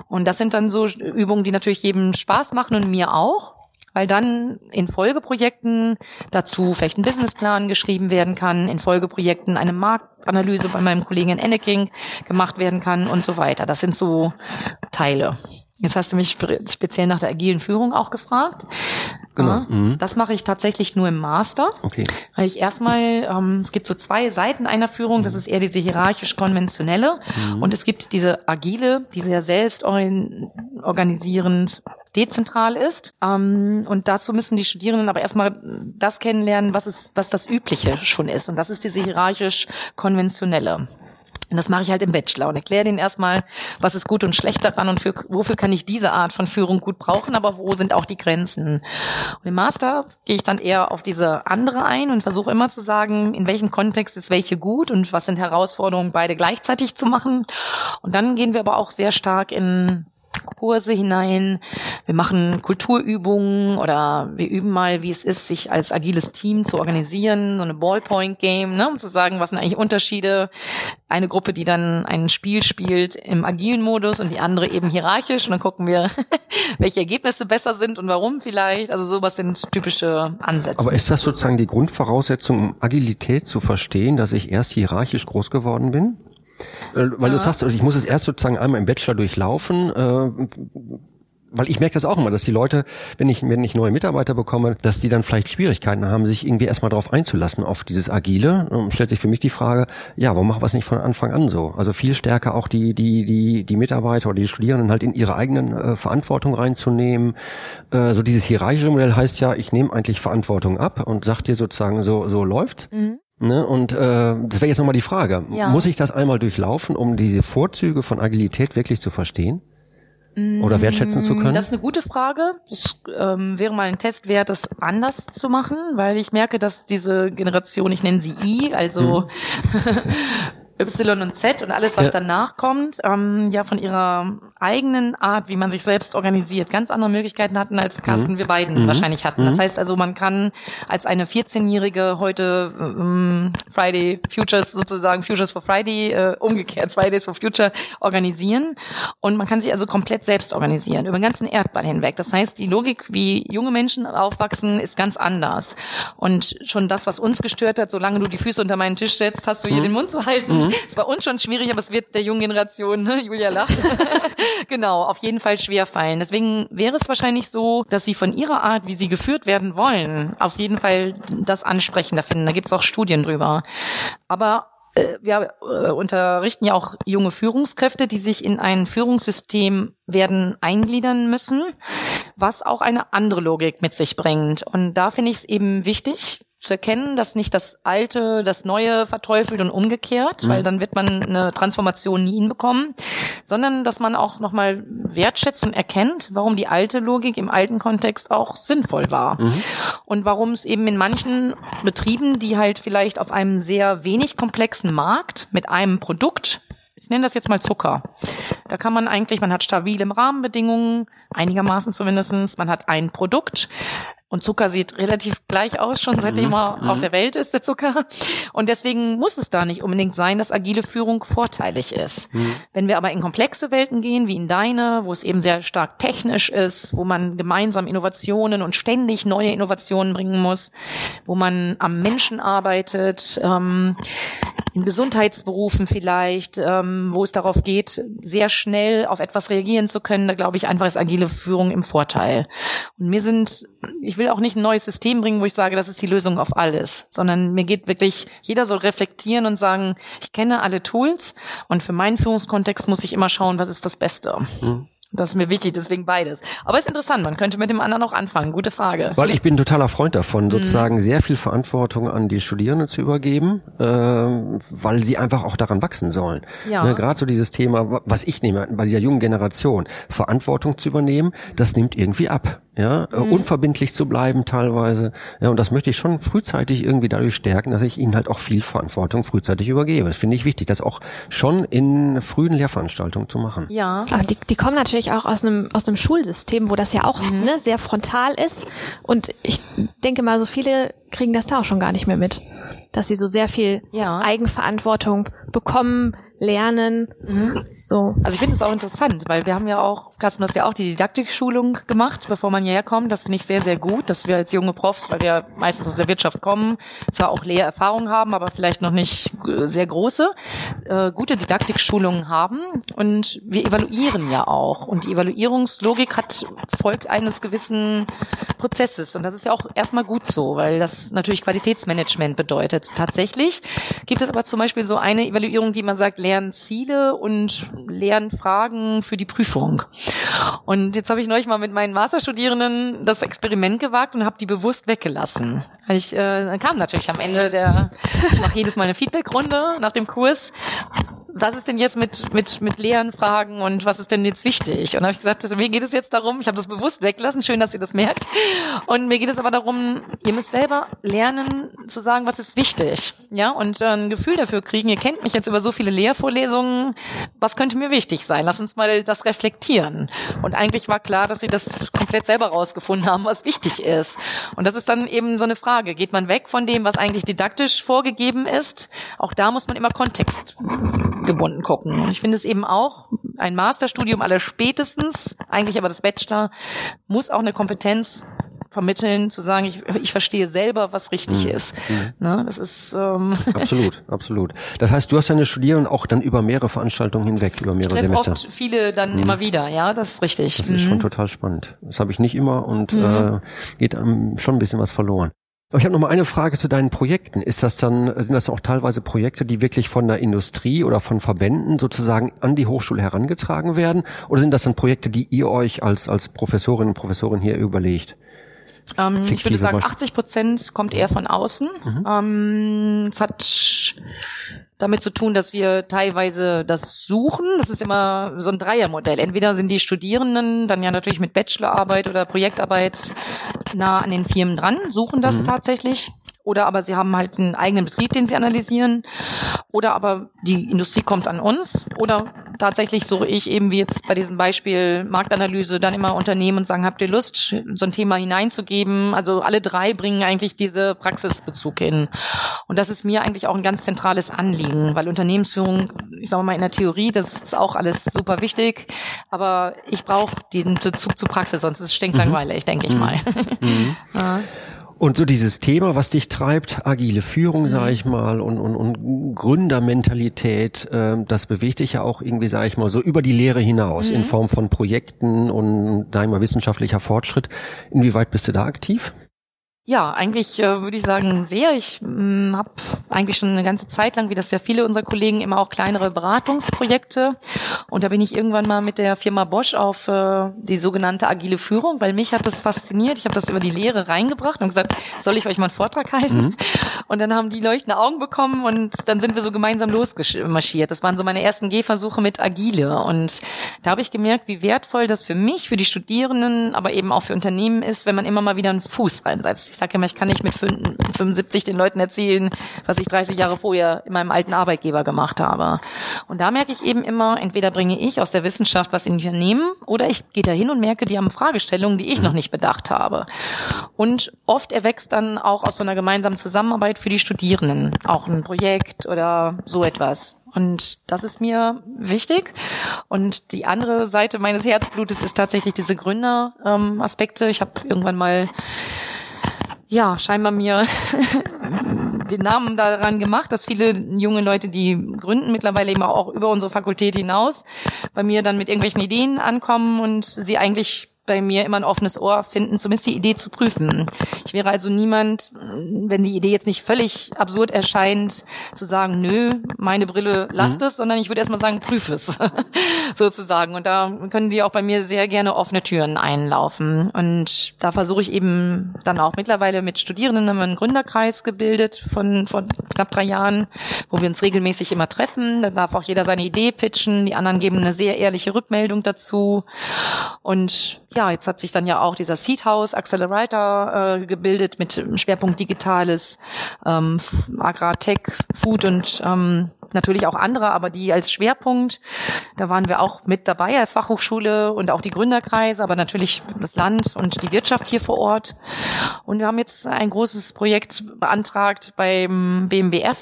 Und das sind dann so Übungen, die natürlich jedem Spaß machen und mir auch weil dann in Folgeprojekten dazu vielleicht ein Businessplan geschrieben werden kann, in Folgeprojekten eine Marktanalyse bei meinem Kollegen Enneking gemacht werden kann und so weiter. Das sind so Teile. Jetzt hast du mich speziell nach der agilen Führung auch gefragt. Genau. Ja, mhm. Das mache ich tatsächlich nur im Master. Okay. Weil ich erstmal, ähm, es gibt so zwei Seiten einer Führung, das ist eher diese hierarchisch-konventionelle mhm. und es gibt diese agile, die sehr selbst organisierend dezentral ist. Ähm, und dazu müssen die Studierenden aber erstmal das kennenlernen, was, ist, was das Übliche schon ist. Und das ist diese hierarchisch-konventionelle. Und das mache ich halt im Bachelor und erkläre denen erstmal, was ist gut und schlecht daran und für, wofür kann ich diese Art von Führung gut brauchen, aber wo sind auch die Grenzen. Und im Master gehe ich dann eher auf diese andere ein und versuche immer zu sagen, in welchem Kontext ist welche gut und was sind Herausforderungen, beide gleichzeitig zu machen. Und dann gehen wir aber auch sehr stark in Kurse hinein, wir machen Kulturübungen oder wir üben mal, wie es ist, sich als agiles Team zu organisieren, so eine Ballpoint-Game, ne, um zu sagen, was sind eigentlich Unterschiede. Eine Gruppe, die dann ein Spiel spielt im agilen Modus und die andere eben hierarchisch und dann gucken wir, welche Ergebnisse besser sind und warum vielleicht. Also sowas sind typische Ansätze. Aber ist das sozusagen die Grundvoraussetzung, um Agilität zu verstehen, dass ich erst hierarchisch groß geworden bin? Äh, weil ja. du sagst, ich muss es erst sozusagen einmal im Bachelor durchlaufen, äh, weil ich merke das auch immer, dass die Leute, wenn ich, wenn ich neue Mitarbeiter bekomme, dass die dann vielleicht Schwierigkeiten haben, sich irgendwie erstmal darauf einzulassen, auf dieses Agile. Und stellt sich für mich die Frage, ja, warum machen wir es nicht von Anfang an so? Also viel stärker auch die, die, die, die Mitarbeiter oder die Studierenden halt in ihre eigenen äh, Verantwortung reinzunehmen. Äh, so dieses hierarchische Modell heißt ja, ich nehme eigentlich Verantwortung ab und sag dir sozusagen, so, so läuft's. Mhm. Ne, und äh, das wäre jetzt nochmal die Frage. Ja. Muss ich das einmal durchlaufen, um diese Vorzüge von Agilität wirklich zu verstehen? Oder wertschätzen zu können? Das ist eine gute Frage. Das ähm, wäre mal ein Test wert, das anders zu machen, weil ich merke, dass diese Generation, ich nenne sie I, also hm. Y und Z und alles, was ja. danach kommt, ähm, ja von ihrer eigenen Art, wie man sich selbst organisiert, ganz andere Möglichkeiten hatten, als Carsten mhm. wir beiden mhm. wahrscheinlich hatten. Mhm. Das heißt also, man kann als eine 14-Jährige heute ähm, Friday Futures sozusagen, Futures for Friday, äh, umgekehrt Fridays for Future organisieren und man kann sich also komplett selbst organisieren, über den ganzen Erdball hinweg. Das heißt, die Logik, wie junge Menschen aufwachsen, ist ganz anders. Und schon das, was uns gestört hat, solange du die Füße unter meinen Tisch setzt, hast du hier mhm. den Mund zu halten, Mhm. Es war uns schon schwierig, aber es wird der jungen Generation, ne? Julia lacht, genau, auf jeden Fall schwer fallen. Deswegen wäre es wahrscheinlich so, dass sie von ihrer Art, wie sie geführt werden wollen, auf jeden Fall das ansprechender finden. Da gibt es auch Studien drüber. Aber äh, wir äh, unterrichten ja auch junge Führungskräfte, die sich in ein Führungssystem werden eingliedern müssen, was auch eine andere Logik mit sich bringt. Und da finde ich es eben wichtig, zu erkennen, dass nicht das Alte das Neue verteufelt und umgekehrt, mhm. weil dann wird man eine Transformation nie hinbekommen, sondern dass man auch nochmal wertschätzt und erkennt, warum die alte Logik im alten Kontext auch sinnvoll war. Mhm. Und warum es eben in manchen Betrieben, die halt vielleicht auf einem sehr wenig komplexen Markt mit einem Produkt ich nenne das jetzt mal Zucker. Da kann man eigentlich, man hat stabile Rahmenbedingungen, einigermaßen zumindestens. man hat ein Produkt, und Zucker sieht relativ gleich aus, schon seitdem er mhm. auf der Welt ist, der Zucker. Und deswegen muss es da nicht unbedingt sein, dass agile Führung vorteilig ist. Mhm. Wenn wir aber in komplexe Welten gehen, wie in deine, wo es eben sehr stark technisch ist, wo man gemeinsam Innovationen und ständig neue Innovationen bringen muss, wo man am Menschen arbeitet, ähm, in Gesundheitsberufen vielleicht, ähm, wo es darauf geht, sehr schnell auf etwas reagieren zu können, da glaube ich einfach ist agile Führung im Vorteil. Und mir sind, ich will auch nicht ein neues System bringen, wo ich sage, das ist die Lösung auf alles, sondern mir geht wirklich, jeder soll reflektieren und sagen, ich kenne alle Tools und für meinen Führungskontext muss ich immer schauen, was ist das Beste. Mhm. Das ist mir wichtig, deswegen beides. Aber es ist interessant, man könnte mit dem anderen auch anfangen. Gute Frage. Weil ich bin totaler Freund davon, sozusagen mhm. sehr viel Verantwortung an die Studierenden zu übergeben, äh, weil sie einfach auch daran wachsen sollen. Ja. Ne, Gerade so dieses Thema, was ich nehme, bei dieser jungen Generation, Verantwortung zu übernehmen, das nimmt irgendwie ab ja, äh, mhm. unverbindlich zu bleiben teilweise. Ja, und das möchte ich schon frühzeitig irgendwie dadurch stärken, dass ich ihnen halt auch viel Verantwortung frühzeitig übergebe. Das finde ich wichtig, das auch schon in frühen Lehrveranstaltungen zu machen. Ja. Aber die, die kommen natürlich auch aus einem aus einem Schulsystem, wo das ja auch mhm. ne, sehr frontal ist. Und ich denke mal, so viele kriegen das da auch schon gar nicht mehr mit, dass sie so sehr viel ja. Eigenverantwortung bekommen, lernen. Mhm. So. Also ich finde es auch interessant, weil wir haben ja auch, Carsten, du hast ja auch die Didaktikschulung gemacht, bevor man hierher kommt. Das finde ich sehr, sehr gut, dass wir als junge Profs, weil wir meistens aus der Wirtschaft kommen, zwar auch Lehrerfahrung haben, aber vielleicht noch nicht äh, sehr große, äh, gute Didaktikschulungen haben. Und wir evaluieren ja auch. Und die Evaluierungslogik hat, folgt eines gewissen Prozesses. Und das ist ja auch erstmal gut so, weil das natürlich Qualitätsmanagement bedeutet. Tatsächlich gibt es aber zum Beispiel so eine Evaluierung, die man sagt, Lernziele und Lernfragen für die Prüfung. Und jetzt habe ich neulich mal mit meinen Masterstudierenden das Experiment gewagt und habe die bewusst weggelassen. Ich äh, kam natürlich am Ende der, ich mache jedes Mal eine Feedbackrunde nach dem Kurs was ist denn jetzt mit, mit, mit leeren Fragen und was ist denn jetzt wichtig? Und habe ich gesagt, mir geht es jetzt darum, ich habe das bewusst weglassen, schön, dass ihr das merkt. Und mir geht es aber darum, ihr müsst selber lernen zu sagen, was ist wichtig. Ja, und äh, ein Gefühl dafür kriegen, ihr kennt mich jetzt über so viele Lehrvorlesungen, was könnte mir wichtig sein? Lass uns mal das reflektieren. Und eigentlich war klar, dass sie das komplett selber rausgefunden haben, was wichtig ist. Und das ist dann eben so eine Frage. Geht man weg von dem, was eigentlich didaktisch vorgegeben ist? Auch da muss man immer Kontext gebunden gucken. Und ich finde es eben auch, ein Masterstudium aller spätestens, eigentlich aber das Bachelor, muss auch eine Kompetenz vermitteln, zu sagen, ich, ich verstehe selber, was richtig mhm. ist. Mhm. Ne, das ist ähm absolut, absolut. Das heißt, du hast deine Studierenden auch dann über mehrere Veranstaltungen hinweg, über mehrere ich Semester. Oft viele dann mhm. immer wieder, ja, das ist richtig. Das ist schon mhm. total spannend. Das habe ich nicht immer und mhm. äh, geht einem schon ein bisschen was verloren. Aber ich habe noch mal eine Frage zu deinen Projekten. Ist das dann, sind das auch teilweise Projekte, die wirklich von der Industrie oder von Verbänden sozusagen an die Hochschule herangetragen werden? Oder sind das dann Projekte, die ihr euch als, als Professorinnen und Professoren hier überlegt? Ähm, ich würde sagen, 80 Prozent kommt eher von außen. Mhm. Ähm, es hat damit zu tun, dass wir teilweise das suchen. Das ist immer so ein Dreiermodell. Entweder sind die Studierenden dann ja natürlich mit Bachelorarbeit oder Projektarbeit nah an den Firmen dran, suchen das mhm. tatsächlich oder aber sie haben halt einen eigenen Betrieb, den sie analysieren, oder aber die Industrie kommt an uns, oder tatsächlich suche ich eben wie jetzt bei diesem Beispiel Marktanalyse dann immer Unternehmen und sagen, habt ihr Lust, so ein Thema hineinzugeben? Also alle drei bringen eigentlich diese Praxisbezug hin. Und das ist mir eigentlich auch ein ganz zentrales Anliegen, weil Unternehmensführung, ich sage mal in der Theorie, das ist auch alles super wichtig, aber ich brauche den Bezug zur Praxis, sonst ist es stinklangweilig, mhm. denke ich mhm. mal. Mhm. ja. Und so dieses Thema, was dich treibt, agile Führung, sage ich mal, und, und, und Gründermentalität, äh, das bewegt dich ja auch irgendwie, sage ich mal, so über die Lehre hinaus mhm. in Form von Projekten und da immer wissenschaftlicher Fortschritt. Inwieweit bist du da aktiv? Ja, eigentlich äh, würde ich sagen sehr. Ich mm, habe eigentlich schon eine ganze Zeit lang, wie das ja viele unserer Kollegen, immer auch kleinere Beratungsprojekte. Und da bin ich irgendwann mal mit der Firma Bosch auf äh, die sogenannte agile Führung, weil mich hat das fasziniert. Ich habe das über die Lehre reingebracht und gesagt, soll ich euch mal einen Vortrag halten? Mhm. Und dann haben die leuchtende Augen bekommen und dann sind wir so gemeinsam losmarschiert. Das waren so meine ersten Gehversuche mit Agile. Und da habe ich gemerkt, wie wertvoll das für mich, für die Studierenden, aber eben auch für Unternehmen ist, wenn man immer mal wieder einen Fuß reinsetzt ich sage immer, ich kann nicht mit 75 den Leuten erzählen, was ich 30 Jahre vorher in meinem alten Arbeitgeber gemacht habe. Und da merke ich eben immer, entweder bringe ich aus der Wissenschaft was in die Unternehmen oder ich gehe da hin und merke, die haben Fragestellungen, die ich noch nicht bedacht habe. Und oft erwächst dann auch aus so einer gemeinsamen Zusammenarbeit für die Studierenden auch ein Projekt oder so etwas. Und das ist mir wichtig. Und die andere Seite meines Herzblutes ist tatsächlich diese Gründer-Aspekte. Ähm, ich habe irgendwann mal ja, scheinbar mir den Namen daran gemacht, dass viele junge Leute, die gründen, mittlerweile eben auch über unsere Fakultät hinaus, bei mir dann mit irgendwelchen Ideen ankommen und sie eigentlich bei mir immer ein offenes Ohr finden, zumindest die Idee zu prüfen. Ich wäre also niemand, wenn die Idee jetzt nicht völlig absurd erscheint, zu sagen, nö, meine Brille lasst mhm. es, sondern ich würde erstmal sagen, prüf es, sozusagen. Und da können die auch bei mir sehr gerne offene Türen einlaufen. Und da versuche ich eben dann auch mittlerweile mit Studierenden haben wir einen Gründerkreis gebildet von, von knapp drei Jahren, wo wir uns regelmäßig immer treffen. Da darf auch jeder seine Idee pitchen. Die anderen geben eine sehr ehrliche Rückmeldung dazu. Und ja, jetzt hat sich dann ja auch dieser Seed House Accelerator äh, gebildet mit Schwerpunkt Digitales, ähm, Agrartech, Food und ähm, natürlich auch andere, aber die als Schwerpunkt, da waren wir auch mit dabei als Fachhochschule und auch die Gründerkreise, aber natürlich das Land und die Wirtschaft hier vor Ort. Und wir haben jetzt ein großes Projekt beantragt beim BMBF,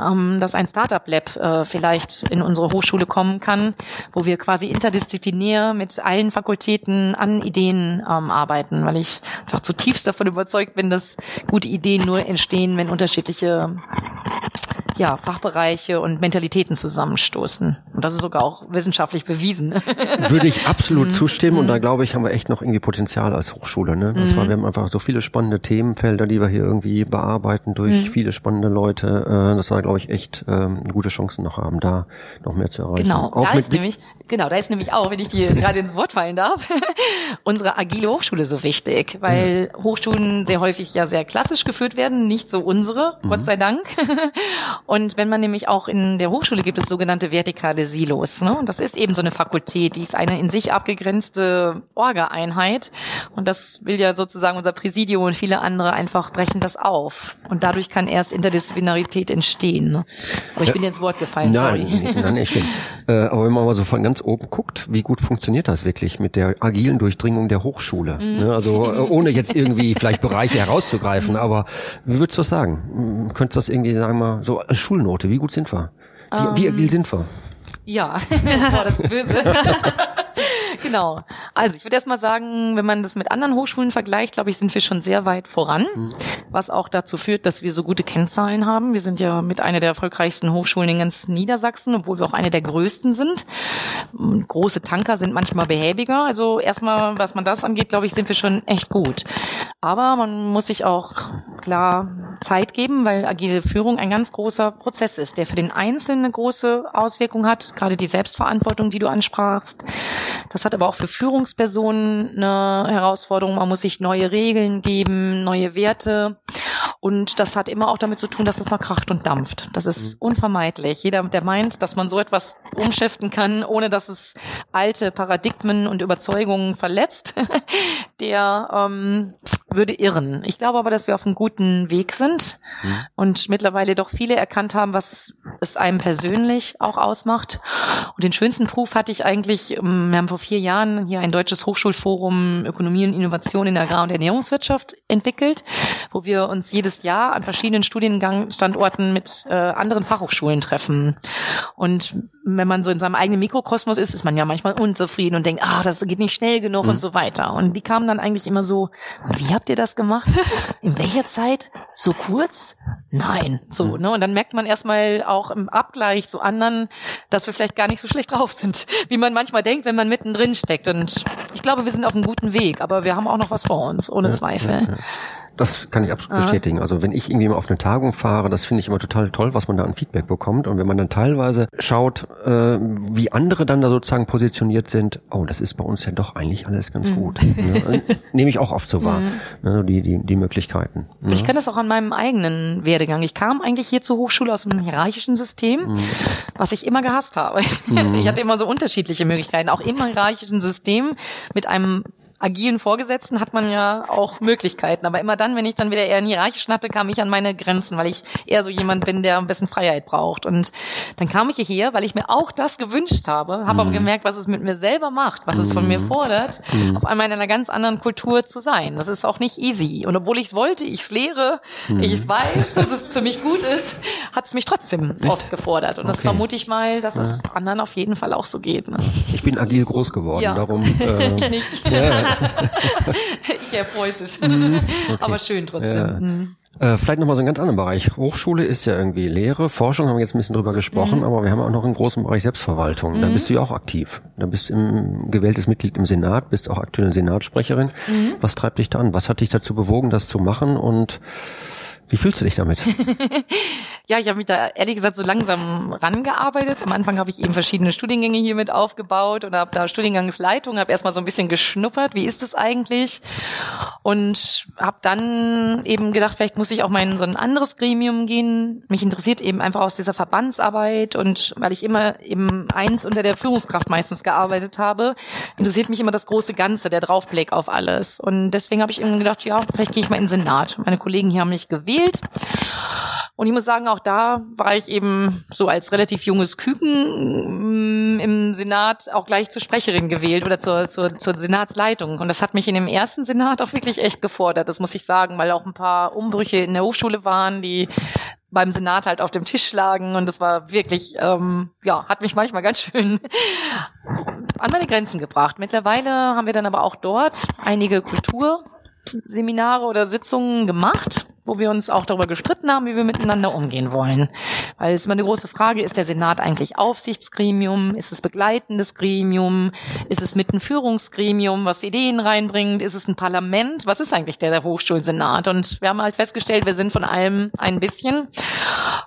ähm, dass ein Startup Lab äh, vielleicht in unsere Hochschule kommen kann, wo wir quasi interdisziplinär mit allen Fakultäten an Ideen ähm, arbeiten, weil ich einfach zutiefst davon überzeugt bin, dass gute Ideen nur entstehen, wenn unterschiedliche ja, Fachbereiche und Mentalitäten zusammenstoßen. Und das ist sogar auch wissenschaftlich bewiesen. Würde ich absolut mhm. zustimmen und da mhm. glaube ich, haben wir echt noch irgendwie Potenzial als Hochschule. Ne? Das war, mhm. wir haben einfach so viele spannende Themenfelder, die wir hier irgendwie bearbeiten durch viele spannende Leute. Äh, das war, glaube ich, echt ähm, gute Chancen noch haben, da noch mehr zu erreichen. Genau, auch da ist nämlich, genau, da ist nämlich auch, wenn ich dir gerade ins Wort fallen darf, unsere agile Hochschule so wichtig, weil ja. Hochschulen sehr häufig ja sehr klassisch geführt werden, nicht so unsere, mhm. Gott sei Dank. Und wenn man nämlich auch in der Hochschule gibt es sogenannte vertikale Silos. Ne? Und das ist eben so eine Fakultät, die ist eine in sich abgegrenzte Orga-Einheit. Und das will ja sozusagen unser Präsidium und viele andere einfach brechen das auf. Und dadurch kann erst Interdisziplinarität entstehen. Ne? Aber ich bin dir ins Wort gefallen, Nein, sorry. nein, nicht schlimm. Äh, aber wenn man mal so von ganz oben guckt, wie gut funktioniert das wirklich mit der agilen Durchdringung der Hochschule? Mhm. Ne? Also äh, ohne jetzt irgendwie vielleicht Bereiche herauszugreifen, aber wie würdest du das sagen? Könntest du das irgendwie, sagen mal, so als Schulnote, wie gut sind wir? Wie, wie agil sind wir? Ja, das ist böse. genau. Also ich würde erst mal sagen, wenn man das mit anderen Hochschulen vergleicht, glaube ich, sind wir schon sehr weit voran, was auch dazu führt, dass wir so gute Kennzahlen haben. Wir sind ja mit einer der erfolgreichsten Hochschulen in ganz Niedersachsen, obwohl wir auch eine der größten sind. Große Tanker sind manchmal behäbiger. Also erstmal, was man das angeht, glaube ich, sind wir schon echt gut. Aber man muss sich auch klar Zeit geben, weil agile Führung ein ganz großer Prozess ist, der für den Einzelnen eine große Auswirkung hat, gerade die Selbstverantwortung, die du ansprachst. Das hat aber auch für Führungspersonen eine Herausforderung. Man muss sich neue Regeln geben, neue Werte. Und das hat immer auch damit zu tun, dass es mal kracht und dampft. Das ist unvermeidlich. Jeder, der meint, dass man so etwas umschiften kann, ohne dass es alte Paradigmen und Überzeugungen verletzt, der ähm, würde irren. Ich glaube aber, dass wir auf einem guten Weg sind und mittlerweile doch viele erkannt haben, was es einem persönlich auch ausmacht. Und den schönsten Proof hatte ich eigentlich, ähm, wir haben vor vier Jahren hier ein deutsches Hochschulforum Ökonomie und Innovation in der Agrar- und Ernährungswirtschaft entwickelt, wo wir uns jedes Jahr an verschiedenen Studienstandorten mit äh, anderen Fachhochschulen treffen. Und wenn man so in seinem eigenen Mikrokosmos ist, ist man ja manchmal unzufrieden und denkt, ah, das geht nicht schnell genug und so weiter. Und die kamen dann eigentlich immer so, wie habt ihr das gemacht? In welcher Zeit? So kurz? Nein. So, ne? Und dann merkt man erstmal auch im Abgleich zu anderen, dass wir vielleicht gar nicht so schlecht drauf sind, wie man manchmal denkt, wenn man mittendrin steckt. Und ich glaube, wir sind auf einem guten Weg, aber wir haben auch noch was vor uns, ohne Zweifel. Das kann ich absolut bestätigen. Also wenn ich irgendwie mal auf eine Tagung fahre, das finde ich immer total toll, was man da an Feedback bekommt. Und wenn man dann teilweise schaut, äh, wie andere dann da sozusagen positioniert sind, oh, das ist bei uns ja doch eigentlich alles ganz gut. Ne? Nehme ich auch oft so wahr, ne? die, die, die Möglichkeiten. Ne? Ich kenne das auch an meinem eigenen Werdegang. Ich kam eigentlich hier zur Hochschule aus einem hierarchischen System, was ich immer gehasst habe. Ich hatte immer so unterschiedliche Möglichkeiten. Auch im hierarchischen System mit einem agilen Vorgesetzten hat man ja auch Möglichkeiten. Aber immer dann, wenn ich dann wieder eher einen hierarchischen hatte, kam ich an meine Grenzen, weil ich eher so jemand bin, der ein bisschen Freiheit braucht. Und dann kam ich hierher, weil ich mir auch das gewünscht habe, habe aber gemerkt, was es mit mir selber macht, was es von mir fordert, auf einmal in einer ganz anderen Kultur zu sein. Das ist auch nicht easy. Und obwohl ich es wollte, ich es lehre, ich es weiß, dass es für mich gut ist, hat es mich trotzdem oft gefordert. Und das Okay. vermute ich mal, dass es anderen auf jeden Fall auch so geht. Ne? Ich bin agil groß geworden, Ja. darum äh, Ich nicht. Ich eher preußisch. Aber schön trotzdem. Äh, vielleicht nochmal so einen ganz anderen Bereich. Hochschule ist ja irgendwie Lehre, Forschung haben wir jetzt ein bisschen drüber gesprochen, aber wir haben auch noch einen großen Bereich Selbstverwaltung. Da bist du ja auch aktiv. Da bist du im, gewähltes Mitglied im Senat, bist auch aktuell Senatssprecherin. Was treibt dich da an? Was hat dich dazu bewogen, das zu machen und wie fühlst du dich damit? Ja, ich habe mich da ehrlich gesagt so langsam rangearbeitet. Am Anfang habe ich eben verschiedene Studiengänge hier mit aufgebaut und habe da Studiengangsleitung, habe erstmal so ein bisschen geschnuppert, wie ist das eigentlich? Und habe dann eben gedacht, vielleicht muss ich auch mal in so ein anderes Gremium gehen. Mich interessiert eben einfach aus dieser Verbandsarbeit und weil ich immer eben eins unter der Führungskraft meistens gearbeitet habe, interessiert mich immer das große Ganze, der Draufblick auf alles. Und deswegen habe ich irgendwie gedacht, ja, vielleicht gehe ich mal in den Senat. Meine Kollegen hier haben mich gewählt. Und ich muss sagen, auch da war ich eben so als relativ junges Küken mm, im Senat auch gleich zur Sprecherin gewählt oder zur, zur, zur Senatsleitung. Und das hat mich in dem ersten Senat auch wirklich echt gefordert, das muss ich sagen, weil auch ein paar Umbrüche in der Hochschule waren, die beim Senat halt auf dem Tisch lagen und das war wirklich, ähm, ja, hat mich manchmal ganz schön an meine Grenzen gebracht. Mittlerweile haben wir dann aber auch dort einige Kulturseminare oder Sitzungen gemacht, wo wir uns auch darüber gestritten haben, wie wir miteinander umgehen wollen. Weil es immer eine große Frage, ist der Senat eigentlich Aufsichtsgremium? Ist es begleitendes Gremium? Ist es mit ein Führungsgremium, was Ideen reinbringt? Ist es ein Parlament? Was ist eigentlich der, der Hochschulsenat? Und wir haben halt festgestellt, wir sind von allem ein bisschen.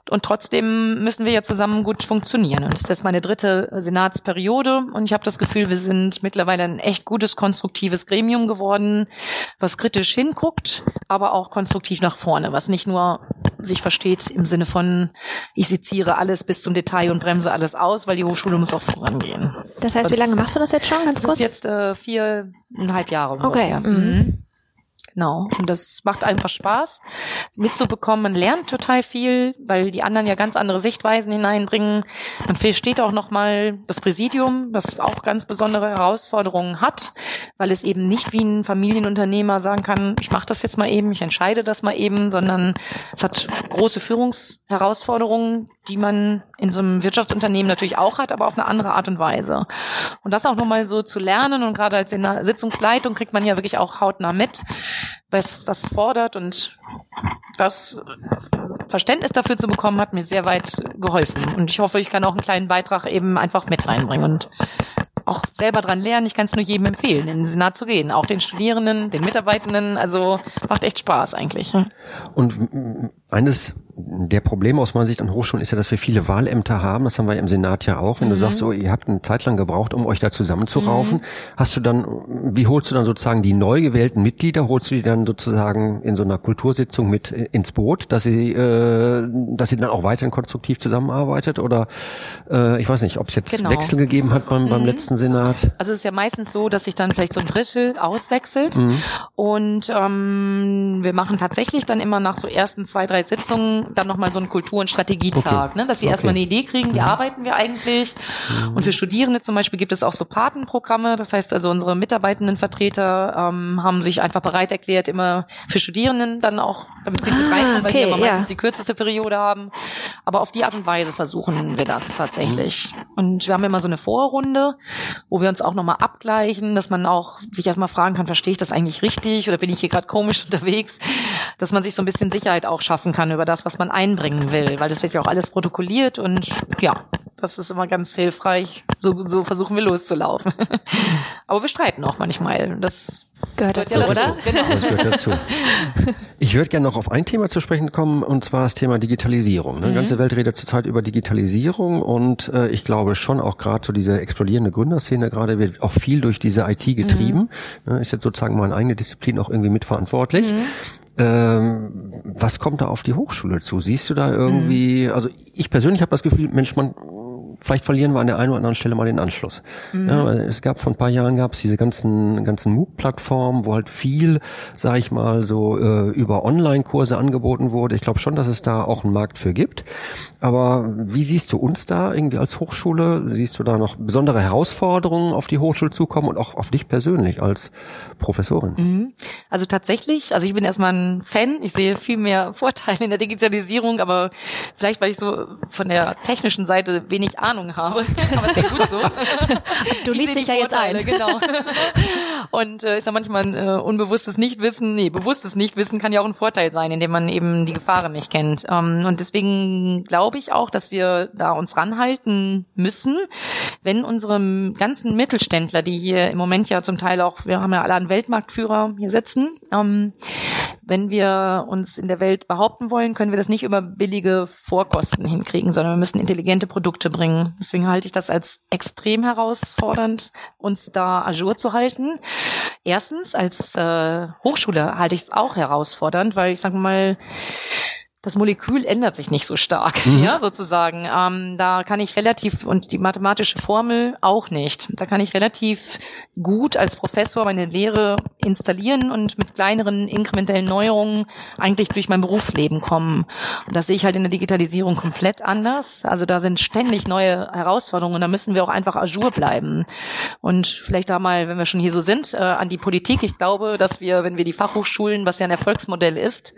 Und trotzdem müssen wir ja zusammen gut funktionieren. Und das ist jetzt meine dritte Senatsperiode und ich habe das Gefühl, wir sind mittlerweile ein echt gutes, konstruktives Gremium geworden, was kritisch hinguckt, aber auch konstruktiv nach vorne, was nicht nur sich versteht im Sinne von, ich seziere alles bis zum Detail und bremse alles aus, weil die Hochschule muss auch vorangehen. Das heißt, wie lange machst du das jetzt schon? Ganz das kurz? ist jetzt äh, viereinhalb Jahre. Okay. ungefähr. Mhm. Genau. Und das macht einfach Spaß, mitzubekommen. Man lernt total viel, weil die anderen ja ganz andere Sichtweisen hineinbringen. Man versteht auch nochmal das Präsidium, das auch ganz besondere Herausforderungen hat, weil es eben nicht wie ein Familienunternehmer sagen kann, ich mache das jetzt mal eben, ich entscheide das mal eben, sondern es hat große Führungsherausforderungen, die man in so einem Wirtschaftsunternehmen natürlich auch hat, aber auf eine andere Art und Weise. Und das auch nochmal so zu lernen und gerade als in der Sitzungsleitung kriegt man ja wirklich auch hautnah mit, was das fordert und das Verständnis dafür zu bekommen, hat mir sehr weit geholfen. Und ich hoffe, ich kann auch einen kleinen Beitrag eben einfach mit reinbringen und auch selber dran lernen. Ich kann es nur jedem empfehlen, in den Senat zu gehen. Auch den Studierenden, den Mitarbeitenden. Also macht echt Spaß eigentlich. Und eines der Probleme aus meiner Sicht an Hochschulen ist ja, dass wir viele Wahlämter haben. Das haben wir im Senat ja auch. Wenn du sagst, so, ihr habt eine Zeit lang gebraucht, um euch da zusammenzuraufen, hast du dann, wie holst du dann sozusagen die neu gewählten Mitglieder, holst du die dann sozusagen in so einer Kultursitzung mit ins Boot, dass sie, äh, dass sie dann auch weiterhin konstruktiv zusammenarbeitet? Oder äh, ich weiß nicht, ob es jetzt Genau. Wechsel gegeben hat beim, beim letzten Senat. Also es ist ja meistens so, dass sich dann vielleicht so ein Drittel auswechselt. Mhm. Und ähm, wir machen tatsächlich dann immer nach so ersten zwei, drei Sitzungen dann nochmal so einen Kultur- und Strategietag, Okay. ne? dass sie Okay. Mhm. erstmal eine Idee kriegen, wie arbeiten wir eigentlich. Und für Studierende zum Beispiel gibt es auch so Patenprogramme. Das heißt also, unsere mitarbeitenden Vertreter ähm, haben sich einfach bereit erklärt, immer für Studierenden dann auch, damit sie gut Ah, reinkommen, weil okay, die immer ja. meistens die kürzeste Periode haben. Aber auf die Art und Weise versuchen wir das tatsächlich. Und wir haben immer so eine Vorrunde, wo wir uns auch nochmal abgleichen, dass man auch sich erstmal fragen kann, verstehe ich das eigentlich richtig oder bin ich hier gerade komisch unterwegs? Dass man sich so ein bisschen Sicherheit auch schaffen kann über das, was man einbringen will, weil das wird ja auch alles protokolliert und ja, das ist immer ganz hilfreich. So, so versuchen wir loszulaufen. Aber wir streiten auch manchmal. Das Gehört dazu, ja dazu. oder? Genau. Das gehört dazu. Ich würde gerne noch auf ein Thema zu sprechen kommen, und zwar das Thema Digitalisierung. Ne? Die ganze Welt redet zurzeit über Digitalisierung und äh, ich glaube schon auch gerade so diese explodierende Gründerszene gerade wird auch viel durch diese IT getrieben. Ne? Ist jetzt sozusagen meine eigene Disziplin auch irgendwie mitverantwortlich. Ähm, was kommt da auf die Hochschule zu? Siehst du da irgendwie, also ich persönlich habe das Gefühl, Mensch, man vielleicht verlieren wir an der einen oder anderen Stelle mal den Anschluss. Ja, weil es gab vor ein paar Jahren gab es diese ganzen ganzen MOOC-Plattformen, wo halt viel, sag ich mal, so äh, über Online-Kurse angeboten wurde. Ich glaube schon, dass es da auch einen Markt für gibt. Aber wie siehst du uns da irgendwie als Hochschule? Siehst du da noch besondere Herausforderungen auf die Hochschule zukommen und auch auf dich persönlich als Professorin? Also tatsächlich, also ich bin erstmal ein Fan. Ich sehe viel mehr Vorteile in der Digitalisierung, aber vielleicht, weil ich so von der technischen Seite wenig Ahnung habe. aber ist ja gut so. Du liest dich ja jetzt ein. Genau. Und äh, ist ja manchmal ein äh, unbewusstes Nichtwissen, nee, bewusstes Nichtwissen kann ja auch ein Vorteil sein, indem man eben die Gefahren nicht kennt. Ähm, und deswegen glaube ich auch, dass wir da uns ranhalten müssen, wenn unsere ganzen Mittelständler, die hier im Moment ja zum Teil auch, wir haben ja alle einen Weltmarktführer hier sitzen, ähm, wenn wir uns in der Welt behaupten wollen, können wir das nicht über billige Vorkosten hinkriegen, sondern wir müssen intelligente Produkte bringen. Deswegen halte ich das als extrem herausfordernd, uns da ajour zu halten. Erstens, als äh, Hochschule halte ich es auch herausfordernd, weil ich sage mal, das Molekül ändert sich nicht so stark, ja, sozusagen. Ähm, da kann ich relativ, und die mathematische Formel auch nicht, da kann ich relativ gut als Professor meine Lehre installieren und mit kleineren inkrementellen Neuerungen eigentlich durch mein Berufsleben kommen. Und das sehe ich halt in der Digitalisierung komplett anders. Also da sind ständig neue Herausforderungen und da müssen wir auch einfach ajour bleiben. Und vielleicht da mal, wenn wir schon hier so sind, äh, an die Politik. Ich glaube, dass wir, wenn wir die Fachhochschulen, was ja ein Erfolgsmodell ist,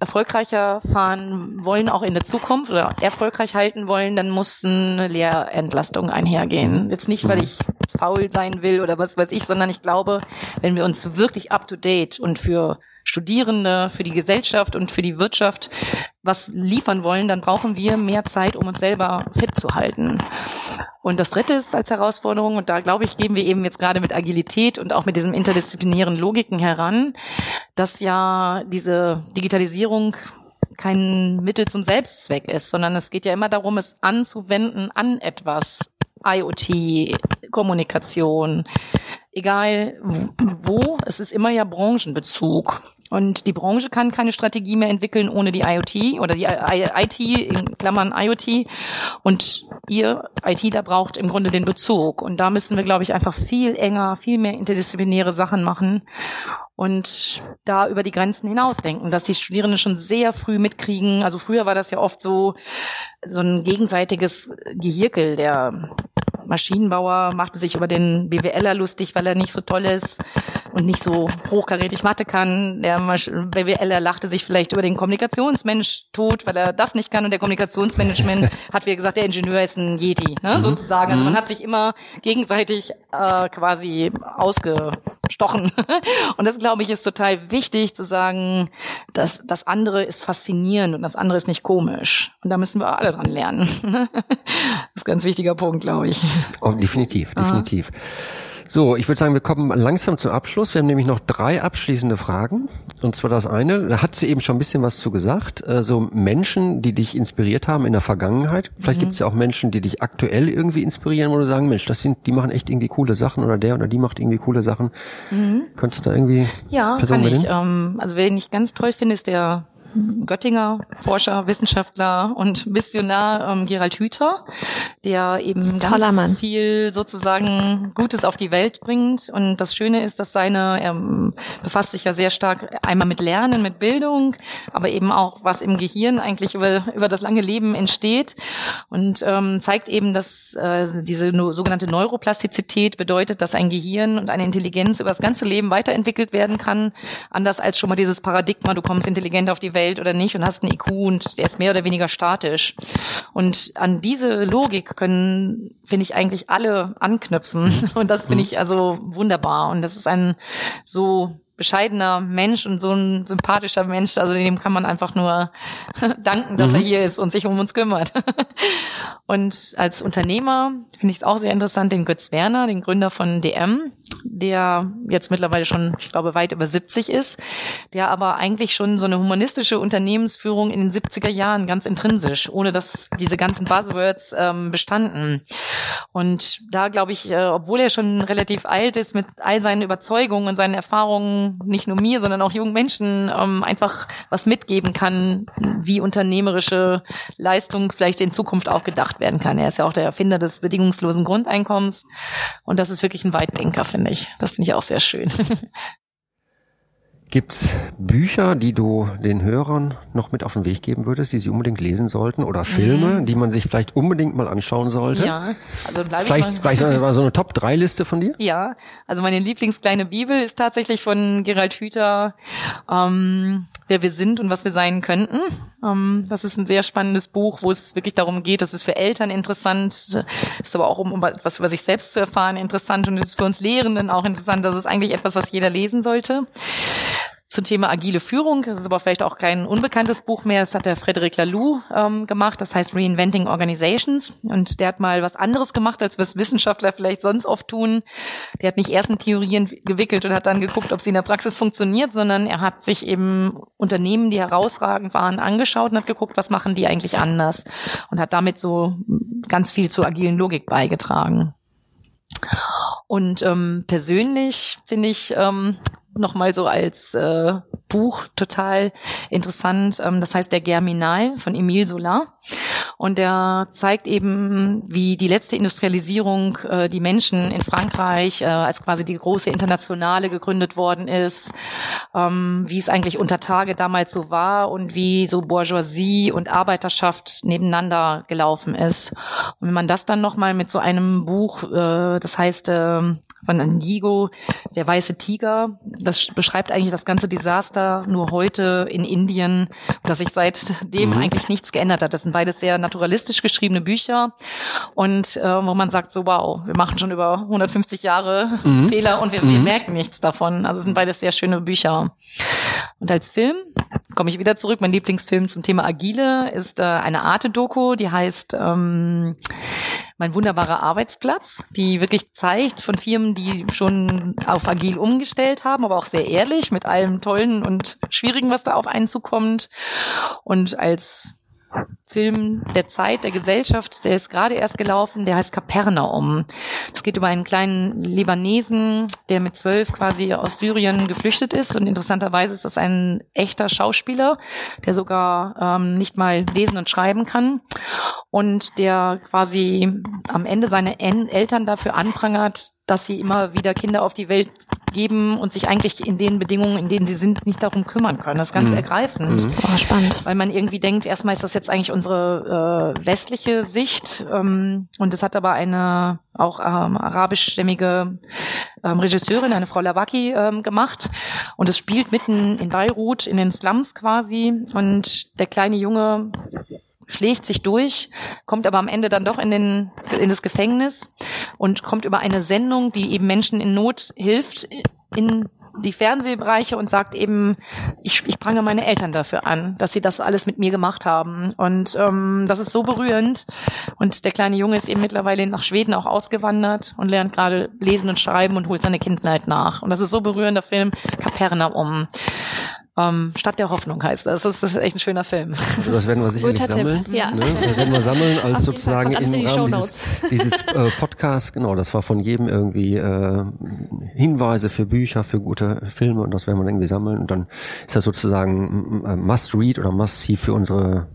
erfolgreicher fahren wollen, auch in der Zukunft oder erfolgreich halten wollen, dann muss eine Lehrentlastung einhergehen. Jetzt nicht, weil ich faul sein will oder was weiß ich, sondern ich glaube, wenn wir uns wirklich up to date und für Studierende, für die Gesellschaft und für die Wirtschaft was liefern wollen, dann brauchen wir mehr Zeit, um uns selber fit zu halten. Und das Dritte ist als Herausforderung, und da glaube ich, gehen wir eben jetzt gerade mit Agilität und auch mit diesem interdisziplinären Logiken heran, dass ja diese Digitalisierung kein Mittel zum Selbstzweck ist, sondern es geht ja immer darum, es anzuwenden an etwas. IoT, Kommunikation, egal wo, es ist immer ja Branchenbezug. Und die Branche kann keine Strategie mehr entwickeln ohne die IoT oder die IT in Klammern IoT. Und ihr ITler braucht im Grunde den Bezug. Und da müssen wir, glaube ich, einfach viel enger, viel mehr interdisziplinäre Sachen machen und da über die Grenzen hinausdenken, dass die Studierenden schon sehr früh mitkriegen. Also früher war das ja oft so, so ein gegenseitiges Gehirkel. Der Maschinenbauer machte sich über den BWLer lustig, weil er nicht so toll ist und nicht so hochkarätig Mathe kann. Der BWLer lachte sich vielleicht über den Kommunikationsmensch tot, weil er das nicht kann. Und der Kommunikationsmanagement hat, wie gesagt, der Ingenieur ist ein Yeti, ne, mhm. sozusagen. Also man mhm. hat sich immer gegenseitig äh, quasi ausgestochen. Und das, glaube ich, ist total wichtig zu sagen, dass das andere ist faszinierend und das andere ist nicht komisch. Und da müssen wir alle dran lernen. das ist ein ganz wichtiger Punkt, glaube ich. Oh, definitiv, definitiv. Aha. So, ich würde sagen, wir kommen langsam zum Abschluss. Wir haben nämlich noch drei abschließende Fragen. Und zwar das eine, da hat sie eben schon ein bisschen was zu gesagt, äh, so Menschen, die dich inspiriert haben in der Vergangenheit. Vielleicht mhm. gibt es ja auch Menschen, die dich aktuell irgendwie inspirieren, wo du sagen, Mensch, das sind, die machen echt irgendwie coole Sachen oder der oder die macht irgendwie coole Sachen. Mhm. Könntest du da irgendwie Ja, Person kann ich. Ähm, also wen ich ganz toll finde, ist der Göttinger Forscher, Wissenschaftler und Missionar ähm, Gerald Hüther, der eben ganz viel sozusagen Gutes auf die Welt bringt. Und das Schöne ist, dass seine, er befasst sich ja sehr stark einmal mit Lernen, mit Bildung, aber eben auch, was im Gehirn eigentlich über, über das lange Leben entsteht. Und ähm, zeigt eben, dass äh, diese no, sogenannte Neuroplastizität bedeutet, dass ein Gehirn und eine Intelligenz über das ganze Leben weiterentwickelt werden kann, anders als schon mal dieses Paradigma, du kommst intelligent auf die Welt Welt oder nicht und hast einen IQ und der ist mehr oder weniger statisch. Und an diese Logik können, finde ich, eigentlich alle anknüpfen. Und das finde ich also wunderbar. Und das ist ein so bescheidener Mensch und so ein sympathischer Mensch. Also dem kann man einfach nur danken, dass mhm. er hier ist und sich um uns kümmert. und als Unternehmer finde ich es auch sehr interessant, den Götz Werner, den Gründer von DM, der jetzt mittlerweile schon, ich glaube, weit über 70 ist, der aber eigentlich schon so eine humanistische Unternehmensführung in den 70er Jahren ganz intrinsisch, ohne dass diese ganzen Buzzwords ähm, bestanden. Und da glaube ich, äh, obwohl er schon relativ alt ist, mit all seinen Überzeugungen und seinen Erfahrungen, nicht nur mir, sondern auch jungen Menschen, ähm, einfach was mitgeben kann, wie unternehmerische Leistung vielleicht in Zukunft auch gedacht werden kann. Er ist ja auch der Erfinder des bedingungslosen Grundeinkommens und das ist wirklich ein Weitdenker, finde ich. Das finde ich auch sehr schön. Gibt's Bücher, die du den Hörern noch mit auf den Weg geben würdest, die sie unbedingt lesen sollten? Oder Filme, mhm. die man sich vielleicht unbedingt mal anschauen sollte? Ja, also bleib vielleicht, ich mal. vielleicht so eine Top-3-Liste von dir? Ja, also meine Lieblingskleine Bibel ist tatsächlich von Gerald Hüther. Ähm, wer wir sind und was wir sein könnten. Ähm, das ist ein sehr spannendes Buch, wo es wirklich darum geht, das ist für Eltern interessant, ist aber auch um, um etwas über sich selbst zu erfahren interessant und ist für uns Lehrenden auch interessant. Das ist eigentlich etwas, was jeder lesen sollte zum Thema agile Führung. Das ist aber vielleicht auch kein unbekanntes Buch mehr. Das hat der Frederic Laloux ähm, gemacht. Das heißt Reinventing Organizations. Und der hat mal was anderes gemacht, als was Wissenschaftler vielleicht sonst oft tun. Der hat nicht erst in Theorien gewickelt und hat dann geguckt, ob sie in der Praxis funktioniert, sondern er hat sich eben Unternehmen, die herausragend waren, angeschaut und hat geguckt, was machen die eigentlich anders. Und hat damit so ganz viel zur agilen Logik beigetragen. Und ähm, persönlich finde ich ähm, nochmal so als äh, Buch total interessant. Ähm, das heißt Der Germinal von Emile Solar. Und der zeigt eben, wie die letzte Industrialisierung äh, die Menschen in Frankreich, äh, als quasi die große Internationale gegründet worden ist, ähm, wie es eigentlich unter Tage damals so war und wie so Bourgeoisie und Arbeiterschaft nebeneinander gelaufen ist. Und wenn man das dann nochmal mit so einem Buch, äh, das heißt äh, von Indigo, der weiße Tiger. Das beschreibt eigentlich das ganze Desaster nur heute in Indien, dass sich seitdem mhm. eigentlich nichts geändert hat. Das sind beides sehr naturalistisch geschriebene Bücher und äh, wo man sagt so, wow, wir machen schon über 150 Jahre mhm. Fehler und wir, wir mhm. merken nichts davon. Also sind beides sehr schöne Bücher. Und als Film komme ich wieder zurück. Mein Lieblingsfilm zum Thema Agile ist äh, eine Arte-Doku, die heißt ähm, mein wunderbarer Arbeitsplatz, die wirklich zeigt von Firmen, die schon auf agil umgestellt haben, aber auch sehr ehrlich mit allem Tollen und Schwierigen, was da auf einen zukommt. Und als Film der Zeit, der Gesellschaft, der ist gerade erst gelaufen, der heißt Kapernaum. Es geht über einen kleinen Libanesen, der mit zwölf quasi aus Syrien geflüchtet ist und interessanterweise ist das ein echter Schauspieler, der sogar ähm, nicht mal lesen und schreiben kann und der quasi am Ende seine Eltern dafür anprangert, dass sie immer wieder Kinder auf die Welt geben und sich eigentlich in den Bedingungen, in denen sie sind, nicht darum kümmern können. Das ist ganz mhm. ergreifend. Mhm. Oh, spannend. Weil man irgendwie denkt, erstmal ist das jetzt eigentlich unsere äh, westliche Sicht ähm, und es hat aber eine auch ähm, arabischstämmige ähm, Regisseurin, eine Frau Lawaki, ähm, gemacht. Und es spielt mitten in Beirut, in den Slums quasi. Und der kleine Junge schlägt sich durch, kommt aber am Ende dann doch in, den, in das Gefängnis und kommt über eine Sendung, die eben Menschen in Not hilft, in die Fernsehbereiche und sagt eben, ich, ich prange meine Eltern dafür an, dass sie das alles mit mir gemacht haben. Und ähm, das ist so berührend. Und der kleine Junge ist eben mittlerweile nach Schweden auch ausgewandert und lernt gerade lesen und schreiben und holt seine Kindheit nach. Und das ist so berührender Film, Kapernaum. Ähm, Stadt der Hoffnung heißt das. Das ist echt ein schöner Film. Also das werden wir sicherlich sammeln. Ja. Ne? Das werden wir sammeln als sozusagen im Rahmen dieses, dieses äh, Podcast. Genau, das war von jedem irgendwie äh, Hinweise für Bücher, für gute Filme und das werden wir irgendwie sammeln. Und dann ist das sozusagen Must-Read oder Must-See für unsere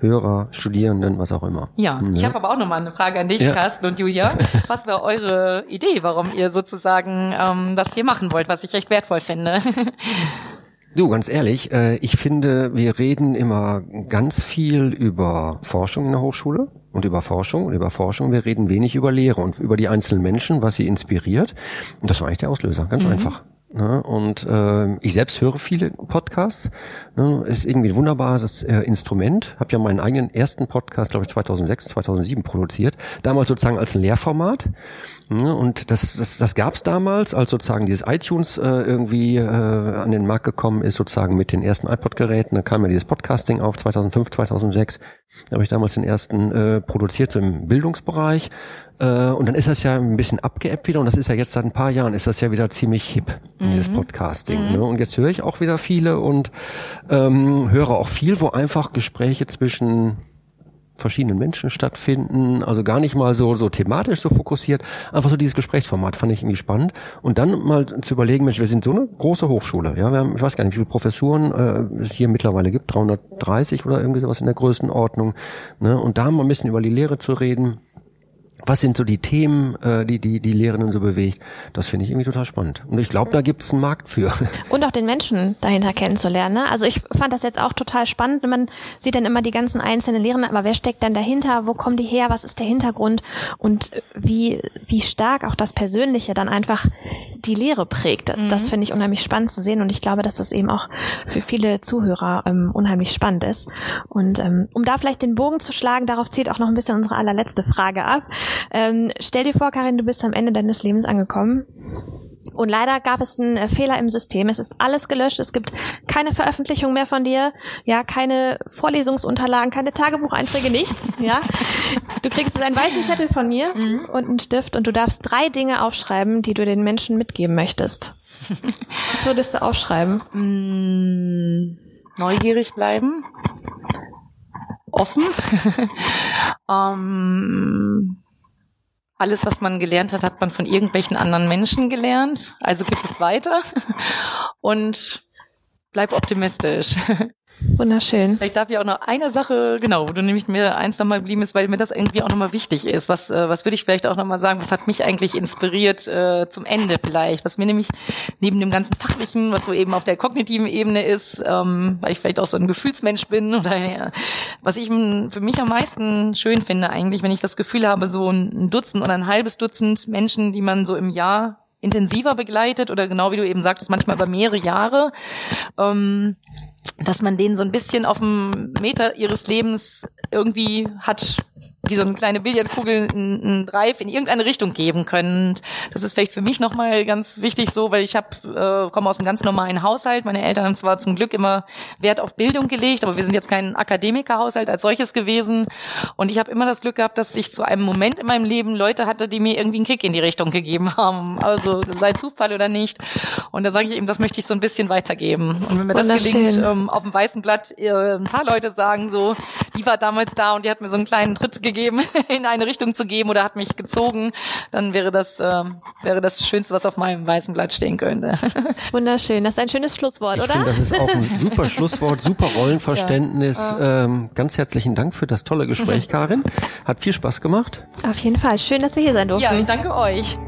Hörer, Studierenden, was auch immer. Ja, ja. ich habe aber auch nochmal eine Frage an dich, ja. Carsten und Julia. Was war eure Idee, warum ihr sozusagen ähm, das hier machen wollt, was ich echt wertvoll finde? Du, ganz ehrlich, äh, ich finde, wir reden immer ganz viel über Forschung in der Hochschule und über Forschung und über Forschung. Wir reden wenig über Lehre und über die einzelnen Menschen, was sie inspiriert. Und das war eigentlich der Auslöser, ganz mhm. einfach. Ne? Und äh, ich selbst höre viele Podcasts. Ne? Ist irgendwie ein wunderbares äh, Instrument. Habe ja meinen eigenen ersten Podcast, glaube ich, 2006, 2007 produziert. Damals sozusagen als ein Lehrformat. Ne? Und das, das, das gab es damals, als sozusagen dieses iTunes äh, irgendwie äh, an den Markt gekommen ist, sozusagen mit den ersten iPod-Geräten. Da kam ja dieses Podcasting auf, 2005, 2006. Da habe ich damals den ersten äh, produziert, im Bildungsbereich. Äh, und dann ist das ja ein bisschen abgeebbt wieder und das ist ja jetzt seit ein paar Jahren ist das ja wieder ziemlich hip, mhm. dieses Podcasting. Mhm. Ne? Und jetzt höre ich auch wieder viele und ähm, höre auch viel, wo einfach Gespräche zwischen verschiedenen Menschen stattfinden, also gar nicht mal so so thematisch so fokussiert, einfach so dieses Gesprächsformat fand ich irgendwie spannend. Und dann mal zu überlegen, Mensch, wir sind so eine große Hochschule, ja, wir haben, ich weiß gar nicht, wie viele Professuren äh, es hier mittlerweile gibt, 330 oder irgendwie sowas in der Größenordnung, ne, und da mal ein bisschen über die Lehre zu reden, was sind so die Themen, äh, die, die die Lehrenden so bewegt? Das finde ich irgendwie total spannend. Und ich glaube, da gibt es einen Markt für. Und auch den Menschen dahinter kennenzulernen. Ne? Also ich fand das jetzt auch total spannend. Man sieht dann immer die ganzen einzelnen Lehrenden, aber wer steckt dann dahinter? Wo kommen die her? Was ist der Hintergrund? Und wie, wie stark auch das Persönliche dann einfach die Lehre prägt. Mhm. Das finde ich unheimlich spannend zu sehen. Und ich glaube, dass das eben auch für viele Zuhörer ähm, unheimlich spannend ist. Und ähm, um da vielleicht den Bogen zu schlagen, darauf zählt auch noch ein bisschen unsere allerletzte Frage ab. Ähm, stell dir vor, Karin, du bist am Ende deines Lebens angekommen. Und leider gab es einen äh, Fehler im System. Es ist alles gelöscht. Es gibt keine Veröffentlichung mehr von dir. Ja, keine Vorlesungsunterlagen, keine Tagebucheinträge, nichts. Ja. Du kriegst einen weißen Zettel von mir mhm. und einen Stift und du darfst drei Dinge aufschreiben, die du den Menschen mitgeben möchtest. Was würdest du aufschreiben? Mm, neugierig bleiben. Offen. ähm, alles, was man gelernt hat, hat man von irgendwelchen anderen Menschen gelernt. Also gibt es weiter. Und bleib optimistisch. Wunderschön. Vielleicht darf ich auch noch eine Sache, genau, wo du nämlich mir eins nochmal geblieben ist, weil mir das irgendwie auch nochmal wichtig ist. Was, äh, was würde ich vielleicht auch nochmal sagen, was hat mich eigentlich inspiriert äh, zum Ende vielleicht? Was mir nämlich neben dem ganzen Fachlichen, was so eben auf der kognitiven Ebene ist, ähm, weil ich vielleicht auch so ein Gefühlsmensch bin oder ja, was ich für mich am meisten schön finde eigentlich, wenn ich das Gefühl habe, so ein Dutzend oder ein halbes Dutzend Menschen, die man so im Jahr intensiver begleitet oder genau wie du eben sagtest, manchmal über mehrere Jahre, ähm, dass man denen so ein bisschen auf dem Meter ihres Lebens irgendwie hat wie so eine kleine Billardkugel einen Drive in irgendeine Richtung geben können. Das ist vielleicht für mich nochmal ganz wichtig so, weil ich habe äh, komme aus einem ganz normalen Haushalt. Meine Eltern haben zwar zum Glück immer Wert auf Bildung gelegt, aber wir sind jetzt kein Akademikerhaushalt als solches gewesen. Und ich habe immer das Glück gehabt, dass ich zu einem Moment in meinem Leben Leute hatte, die mir irgendwie einen Kick in die Richtung gegeben haben. Also sei Zufall oder nicht. Und da sage ich eben, das möchte ich so ein bisschen weitergeben. Und wenn mir das gelingt, ähm, auf dem weißen Blatt äh, ein paar Leute sagen so, die war damals da und die hat mir so einen kleinen Tritt gegeben, in eine Richtung zu geben oder hat mich gezogen, dann wäre das äh, wäre das Schönste, was auf meinem weißen Blatt stehen könnte. Wunderschön, das ist ein schönes Schlusswort, ich oder? Find, das ist auch ein super Schlusswort, super Rollenverständnis. Ja. Ähm, ganz herzlichen Dank für das tolle Gespräch, Karin. Hat viel Spaß gemacht. Auf jeden Fall. Schön, dass wir hier sein durften. Ja, ich danke euch.